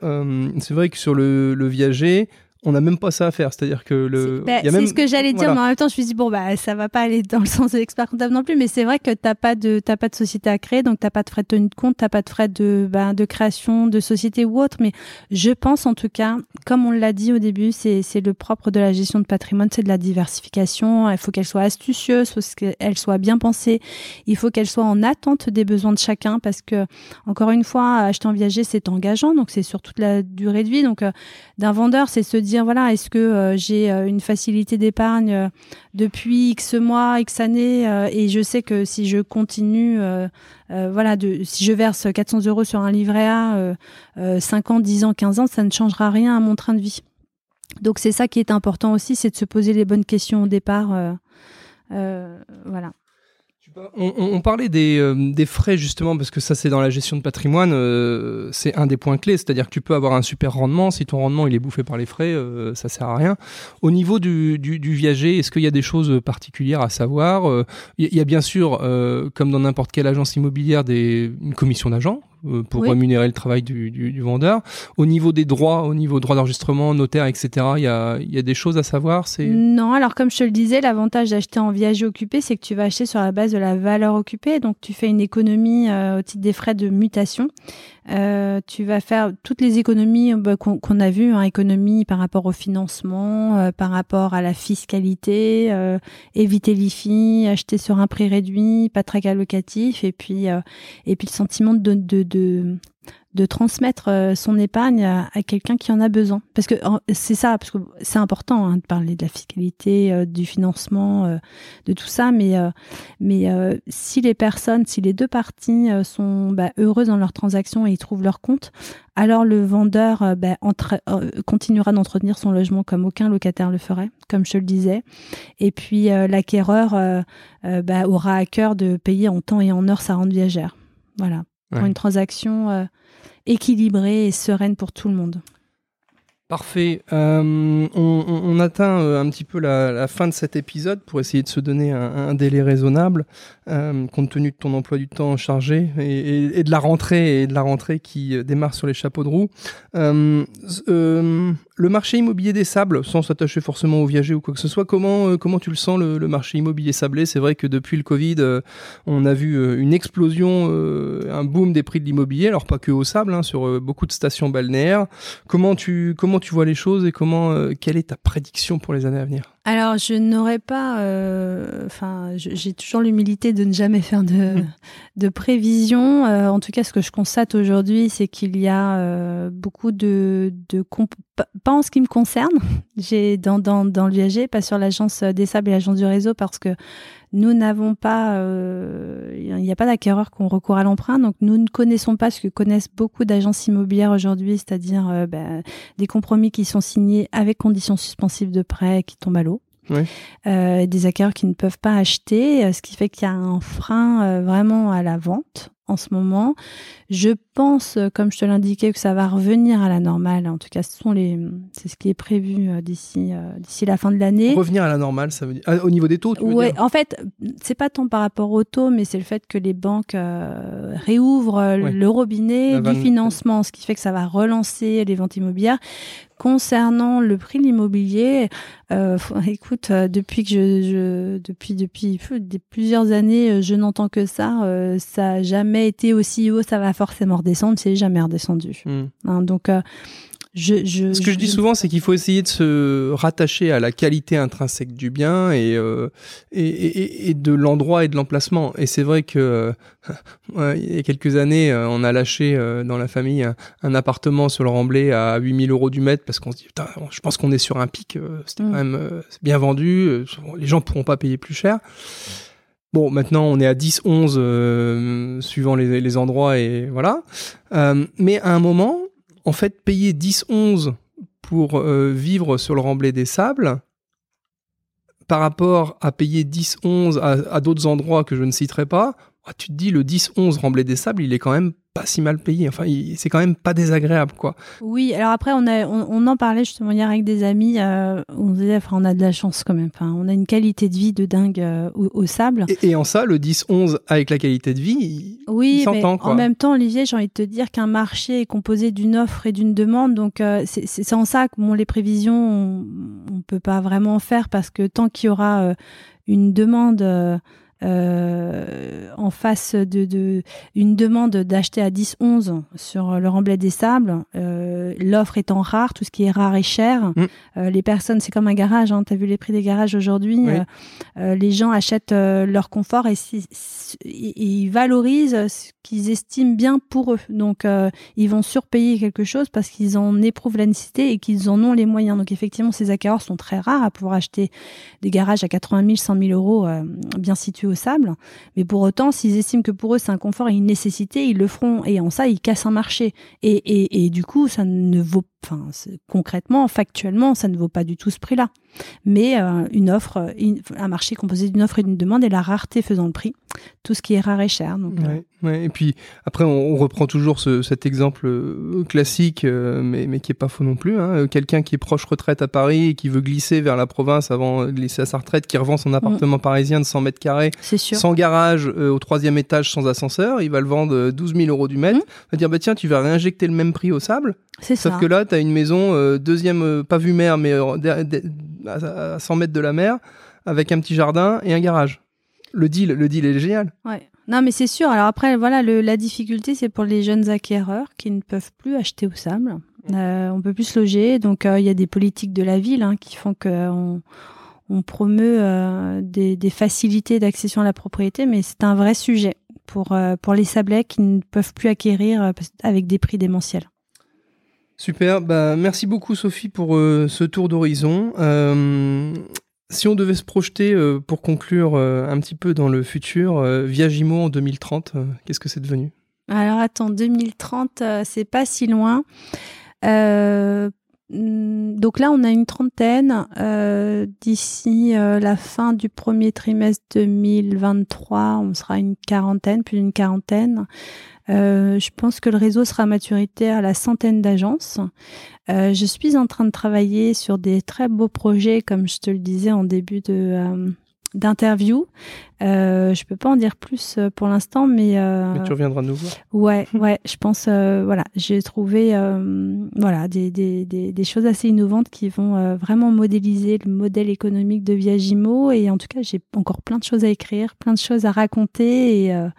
c'est vrai que sur le viager, on n'a même pas ça à faire. C'est-à-dire que le. C'est bah, ce que j'allais dire, mais en même temps, je me suis dit, bon, bah, ça va pas aller dans le sens de l'expert comptable non plus, mais c'est vrai que t'as pas de, t'as pas de société à créer, donc t'as pas de frais de tenue de compte, t'as pas de frais de, bah, de création de société ou autre, mais je pense en tout cas, comme on l'a dit au début, c'est, le propre de la gestion de patrimoine, c'est de la diversification. Il faut qu'elle soit astucieuse, faut qu'elle soit bien pensée. Il faut qu'elle soit en attente des besoins de chacun parce que, encore une fois, acheter en viager, c'est engageant, donc c'est sur toute la durée de vie. Donc, euh, d'un vendeur, c'est se dire, voilà, est-ce que euh, j'ai euh, une facilité d'épargne euh, depuis X mois, X années, et je sais que si je continue, voilà, de, si je verse 400 euros sur un livret A, 5 ans, 10 ans, 15 ans, ça ne changera rien à mon train de vie. Donc c'est ça qui est important aussi, c'est de se poser les bonnes questions au départ. voilà. On, parlait euh, des, frais justement parce que ça c'est dans la gestion de patrimoine, euh, c'est un des points clés, c'est-à-dire que tu peux avoir un super rendement, si ton rendement il est bouffé par les frais, euh, ça sert à rien. Au niveau du, viager, est-ce qu'il y a des choses particulières à savoir? Il y, a bien sûr, comme dans n'importe quelle agence immobilière, des, une commission d'agent euh, pour Oui. rémunérer le travail du, du, du vendeur. Au niveau des droits, au niveau droit d'enregistrement, notaire, etc., il y a, il y a des choses à savoir. C'est Non, alors comme je te le disais, l'avantage d'acheter en viager occupé, c'est que tu vas acheter sur la base de la valeur occupée, donc tu fais une économie euh, au titre des frais de mutation. Euh, tu vas faire toutes les économies euh, bah, qu'on a vues, hein, économies par rapport au financement, euh, par rapport à la fiscalité, euh, éviter l'IFI, acheter sur un prix réduit, pas de trac allocatif, et puis euh, et puis le sentiment de de, de de transmettre euh, son épargne à, quelqu'un qui en a besoin. Parce que c'est ça, parce que c'est important hein, de parler de la fiscalité, euh, du financement, euh, de tout ça, mais euh, mais euh, si les personnes, si les deux parties euh, sont bah, heureuses dans leur transaction et ils trouvent leur compte, alors le vendeur bah, entre- continuera d'entretenir son logement comme aucun locataire le ferait, comme je le disais. Et puis l'acquéreur bah, aura à cœur de payer en temps et en heure sa rente viagère. Voilà, pour une transaction euh, équilibrée et sereine pour tout le monde. Parfait. Euh, on, atteint euh, un petit peu la, la fin de cet épisode pour essayer de se donner un, un délai raisonnable, euh, compte tenu de ton emploi du temps chargé et, et- et de la rentrée et de la rentrée qui euh, démarre sur les chapeaux de roue. Euh, euh, le marché immobilier des sables, sans s'attacher forcément aux viagers ou quoi que ce soit, comment euh, comment tu le sens le, le marché immobilier sablé? C'est vrai que depuis le Covid, on a vu une explosion, un boom des prix de l'immobilier, alors pas que au sable, hein, sur beaucoup de stations balnéaires. Comment tu, comment tu vois les choses et comment, quelle est ta prédiction pour les années à venir? Alors, je n'aurais pas. euh, Enfin, j'ai toujours l'humilité de ne jamais faire de, de prévision. Euh, en tout cas, ce que je constate aujourd'hui, c'est qu'il y a euh, beaucoup de, de comp- pas- en ce qui me concerne. J'ai dans, dans, dans le viager, pas sur l'agence des sables et l'agence du réseau, parce que nous n'avons pas, euh, il n'y a pas d'acquéreurs qui ont recours à l'emprunt, donc nous ne connaissons pas ce que connaissent beaucoup d'agences immobilières aujourd'hui, c'est-à-dire euh, ben, des compromis qui sont signés avec conditions suspensives de prêt qui tombent à l'eau. Oui. Euh, des acquéreurs qui ne peuvent pas acheter, ce qui fait qu'il y a un frein vraiment à la vente en ce moment. Je pense, euh, comme je te l'indiquais, que ça va revenir à la normale. En tout cas, ce sont les, c'est ce qui est prévu euh, d'ici euh, d'ici la fin de l'année. Revenir à la normale, ça veut dire ah, au niveau des taux. Dire en fait, c'est pas tant par rapport au taux, mais c'est le fait que les banques euh, réouvrent Ouais. le robinet La du financement, ce qui fait que ça va relancer les ventes immobilières. Concernant le prix de l'immobilier, euh, écoute, euh, depuis que je, je depuis depuis pff, des- plusieurs années, euh, je n'entends que ça. euh, ça a jamais été aussi haut, ça va forcément redescendre. C'est jamais redescendu. Hmm. Hein, donc, je, je, Ce que je dis souvent, c'est qu'il faut essayer de se rattacher à la qualité intrinsèque du bien et, euh, et, et- et de l'endroit et de l'emplacement. Et c'est vrai que euh, il y a quelques années, euh, on a lâché euh, dans la famille un, un appartement sur le Remblai à 8000 euros du mètre parce qu'on se dit, putain, je pense qu'on est sur un pic, euh, c'était Mm. quand même euh, c'est bien vendu, les gens pourront pas payer plus cher. Bon, maintenant on est à 10, 11 euh, suivant les, les endroits et voilà. Euh, mais à un moment, en fait, payer 10, 11 pour euh, vivre sur le remblai des sables, par rapport à payer 10, 11 à, d'autres endroits que je ne citerai pas, ah, tu te dis le 10, 11 remblai des sables, il est quand même pas si mal payé. Enfin, c'est quand même pas désagréable, quoi. Oui, alors après, on, a, on, on en parlait justement hier avec des amis. euh, on disait, enfin, on a de la chance quand même. Enfin, on a une qualité de vie de dingue euh, au, au sable. Et, et en ça, le 10, 11 avec la qualité de vie, il, Oui, il mais quoi. en même temps, Olivier, j'ai envie de te dire qu'un marché est composé d'une offre et d'une demande. Donc, euh, c'est en ça que bon, les prévisions, on ne peut pas vraiment faire parce que tant qu'il y aura une demande euh, en face de, de une demande d'acheter à 10-11 sur le remblai des sables, euh, l'offre étant rare, tout ce qui est rare et cher, Mm. euh, les personnes, c'est comme un garage, hein, tu as vu les prix des garages aujourd'hui, Oui. les gens achètent leur confort et, si- si- et- et ils valorisent ce qu'ils estiment bien pour eux. Donc, euh, ils vont surpayer quelque chose parce qu'ils en éprouvent la nécessité et qu'ils en ont les moyens. Donc, effectivement, ces acquéreurs sont très rares à pouvoir acheter des garages à 80 000, 100 000 euros euh, bien situés au sable. Mais pour autant, s'ils estiment que pour eux, c'est un confort et une nécessité, ils le feront. Et en ça, ils cassent un marché. Et, et, et du coup, ça ne vaut, enfin, concrètement, factuellement, ça ne vaut pas du tout ce prix-là. Mais euh, une offre, un marché composé d'une offre et d'une demande et la rareté faisant le prix. Tout ce qui est rare et cher. Donc, euh, Ouais. Et puis après, on, on reprend toujours ce- cet exemple euh, classique, euh, mais, mais qui est pas faux non plus. hein. Quelqu'un qui est proche retraite à Paris et qui veut glisser vers la province avant de glisser à sa retraite, qui revend son appartement parisien de 100 mètres carrés, sans garage, euh, au troisième étage, sans ascenseur, il va le vendre euh, 12 000 euros du mètre. Il va dire, bah tiens, tu vas réinjecter le même prix au sable, sauf ça. que là, tu as une maison deuxième, pas vue mer, mais à 100 mètres de la mer, avec un petit jardin et un garage. Le deal, le deal est génial. Ouais. Non, mais c'est sûr. Alors après, voilà, le- la difficulté, c'est pour les jeunes acquéreurs qui ne peuvent plus acheter au sable. Euh, on peut plus se loger, donc euh, il y a des politiques de la ville hein, qui font qu'on on promeut euh, des, des facilités d'accession à la propriété, mais c'est un vrai sujet pour euh, pour les sablés qui ne peuvent plus acquérir euh, avec des prix démentiels. Super, bah, merci beaucoup Sophie pour euh, ce tour d'horizon. Euh, si on devait se projeter euh, pour conclure euh, un petit peu dans le futur, euh, Viagimo en 2030, euh, qu'est-ce que c'est devenu? Alors attends, 2030, euh, c'est pas si loin. Hmm, donc là, on a une trentaine. Euh, D'ici euh, la fin du premier trimestre 2023, on sera une quarantaine, plus d'une quarantaine. Euh, je pense que le réseau sera à maturité à la centaine d'agences. Je suis en train de travailler sur des très beaux projets, comme je te le disais en début de euh, d'interview. Euh, je peux pas en dire plus euh, pour l'instant, mais, euh, Mais tu reviendras nous voir. Ouais, ouais, je pense, euh, voilà, j'ai trouvé, euh, voilà, des, des, des, des choses assez innovantes qui vont euh, vraiment modéliser le modèle économique de Viagimo. Et en tout cas, j'ai encore plein de choses à écrire, plein de choses à raconter. Et, euh,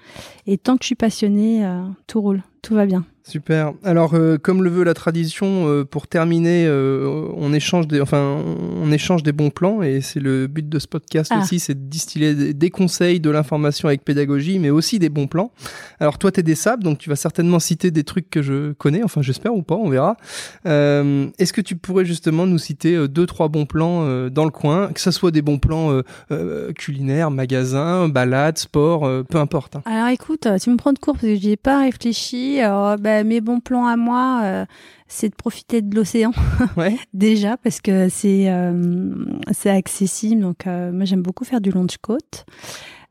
et tant que je suis passionnée, euh, tout roule, tout va bien. Super. Alors, euh, comme le veut la tradition, euh, pour terminer, euh, on échange des, enfin, on échange des bons plans et c'est le but de ce podcast Ah. aussi, c'est de distiller des, conseils, de l'information avec pédagogie, mais aussi des bons plans. Alors, toi, t'es des sables, donc tu vas certainement citer des trucs que je connais, enfin, j'espère ou pas, on verra. Euh, Est-ce que tu pourrais justement nous citer euh, deux, trois bons plans euh, dans le coin, que ce soit des bons plans culinaires, magasins, balades, sport, peu importe. hein. Alors écoute, tu me prends de court parce que j'y ai pas réfléchi. Alors, bah, mes bons plans à moi, euh, c'est de profiter de l'océan. Ouais. Déjà, parce que c'est euh, c'est accessible. Donc, euh, moi, j'aime beaucoup faire du long de côte.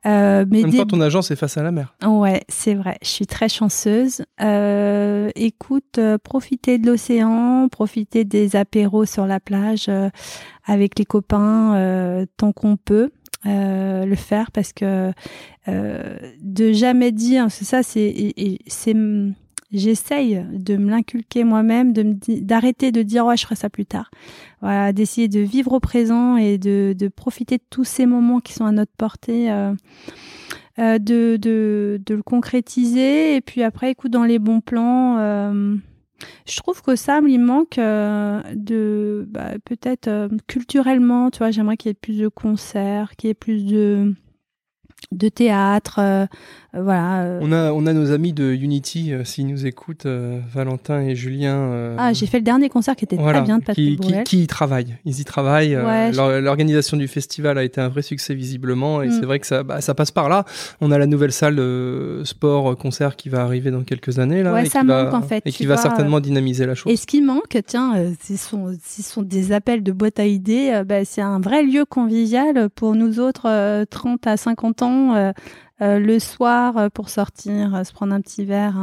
Euh, mais même des- temps, ton agence est face à la mer. Ouais, c'est vrai. Je suis très chanceuse. Euh, écoute, euh, profiter de l'océan, profiter des apéros sur la plage euh, avec les copains euh, tant qu'on peut. euh, le faire parce que euh, de jamais dire c'est ça c'est j'essaye de me l'inculquer moi-même de d'arrêter de dire ouais je ferai ça plus tard voilà d'essayer de vivre au présent et de, de profiter de tous ces moments qui sont à notre portée euh, euh, de, de, de le concrétiser. Et puis après, écoute, dans les bons plans, euh, je trouve qu'au sable, il manque de, bah, peut-être culturellement, tu vois, j'aimerais qu'il y ait plus de concerts, qu'il y ait plus de, de théâtre, voilà. euh. On a, on a nos amis de Unity, euh, s'ils nous écoutent, euh, Valentin et Julien. euh, Ah, j'ai fait le dernier concert qui était voilà, très bien de Patrick qui, qui, Bruel. qui y travaillent. Ils y travaillent. euh, Ouais, L'organisation du festival a été un vrai succès visiblement, et Mm. c'est vrai que ça, bah, ça passe par là. On a la nouvelle salle sport euh, concert qui va arriver dans quelques années là, Ouais, et ça qui va, manque, en fait, et qui va certainement dynamiser la chose. Et ce qui manque, tiens, euh, ce sont, ce sont des appels de boîte à idées. euh, bah, c'est un vrai lieu convivial pour nous autres, euh, 30 à 50 ans, euh, euh, le soir euh, pour sortir, euh, se prendre un petit verre.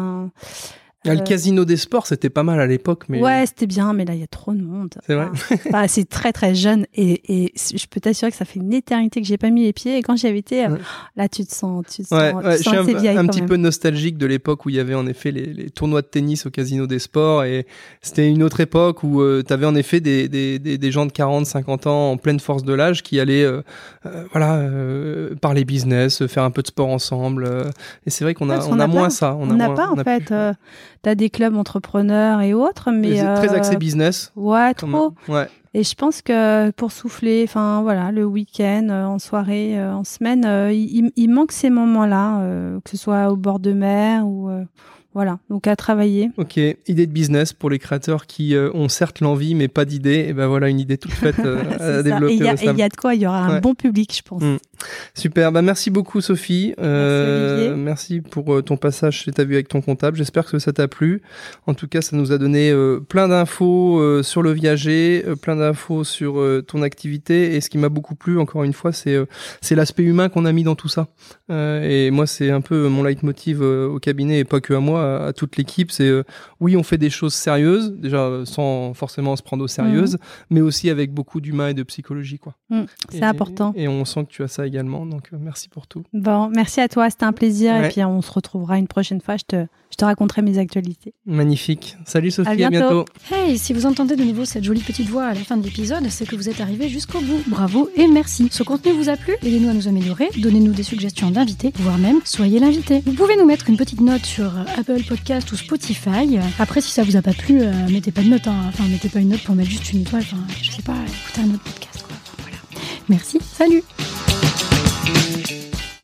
Ah, le euh, casino des sports, c'était pas mal à l'époque, mais Ouais, c'était bien, mais là, il y a trop de monde. C'est vrai Enfin, enfin, c'est très, très jeune. Et, et je peux t'assurer que ça fait une éternité que j'ai pas mis les pieds. Et quand j'y avais été, euh, Ouais. là, tu te sens, tu te sens, ouais, tu je sens suis un, petit même. peu nostalgique de l'époque où il y avait en effet les, les tournois de tennis au casino des sports et c'était une autre époque où tu avais en effet des, des, des, des gens de 40, 50 ans en pleine force de l'âge qui allaient euh, euh, voilà, euh, parler business, faire un peu de sport ensemble. euh, et c'est vrai qu'on a, on a a moins ça. On n'a pas, en fait. Euh, T'as des clubs entrepreneurs et autres, mais. c'est très euh, axé business. Ouais, trop. Ouais. Et je pense que pour souffler, enfin voilà, le week-end, euh, en soirée, euh, en semaine, euh, il, il manque ces moments-là, euh, que ce soit au bord de mer ou euh, voilà, donc à travailler. Ok, idée de business pour les créateurs qui euh, ont certes l'envie mais pas d'idée. Et ben voilà une idée toute faite euh, à ça. développer. Et il y, a- y de quoi, il y aura un bon public, je pense. Mm. Super, bah merci beaucoup Sophie. Euh, merci, pour euh, ton passage chez Ta Vue avec ton comptable. J'espère que ça t'a plu. En tout cas, ça nous a donné euh, plein d'infos sur le viager, plein d'infos sur ton activité. Et ce qui m'a beaucoup plu, encore une fois, c'est c'est l'aspect humain qu'on a mis dans tout ça. et moi, c'est un peu mon leitmotiv au cabinet, et pas que à moi, à, toute l'équipe. C'est oui, on fait des choses sérieuses, déjà sans forcément se prendre au sérieux, mmh. mais aussi avec beaucoup d'humain et de psychologie. quoi. Mmh, c'est important. Et on sent que tu as ça également. Donc euh, merci pour tout. Bon, merci à toi, c'était un plaisir. Et puis on se retrouvera une prochaine fois. Je te, je te raconterai mes actualités. Magnifique. Salut Sophie, à bientôt. Hey, si vous entendez de nouveau cette jolie petite voix à la fin de l'épisode, c'est que vous êtes arrivé jusqu'au bout. Bravo et merci. Ce contenu vous a plu? Aidez-nous à nous améliorer, donnez-nous des suggestions d'invités, voire même soyez l'invité. Vous pouvez nous mettre une petite note sur Apple Podcast ou Spotify. Après, si ça vous a pas plu, euh, mettez pas de note. Hein. Enfin, mettez pas une note pour mettre juste une étoile. Enfin, je sais pas, écoutez un autre podcast. Quoi. Merci, salut.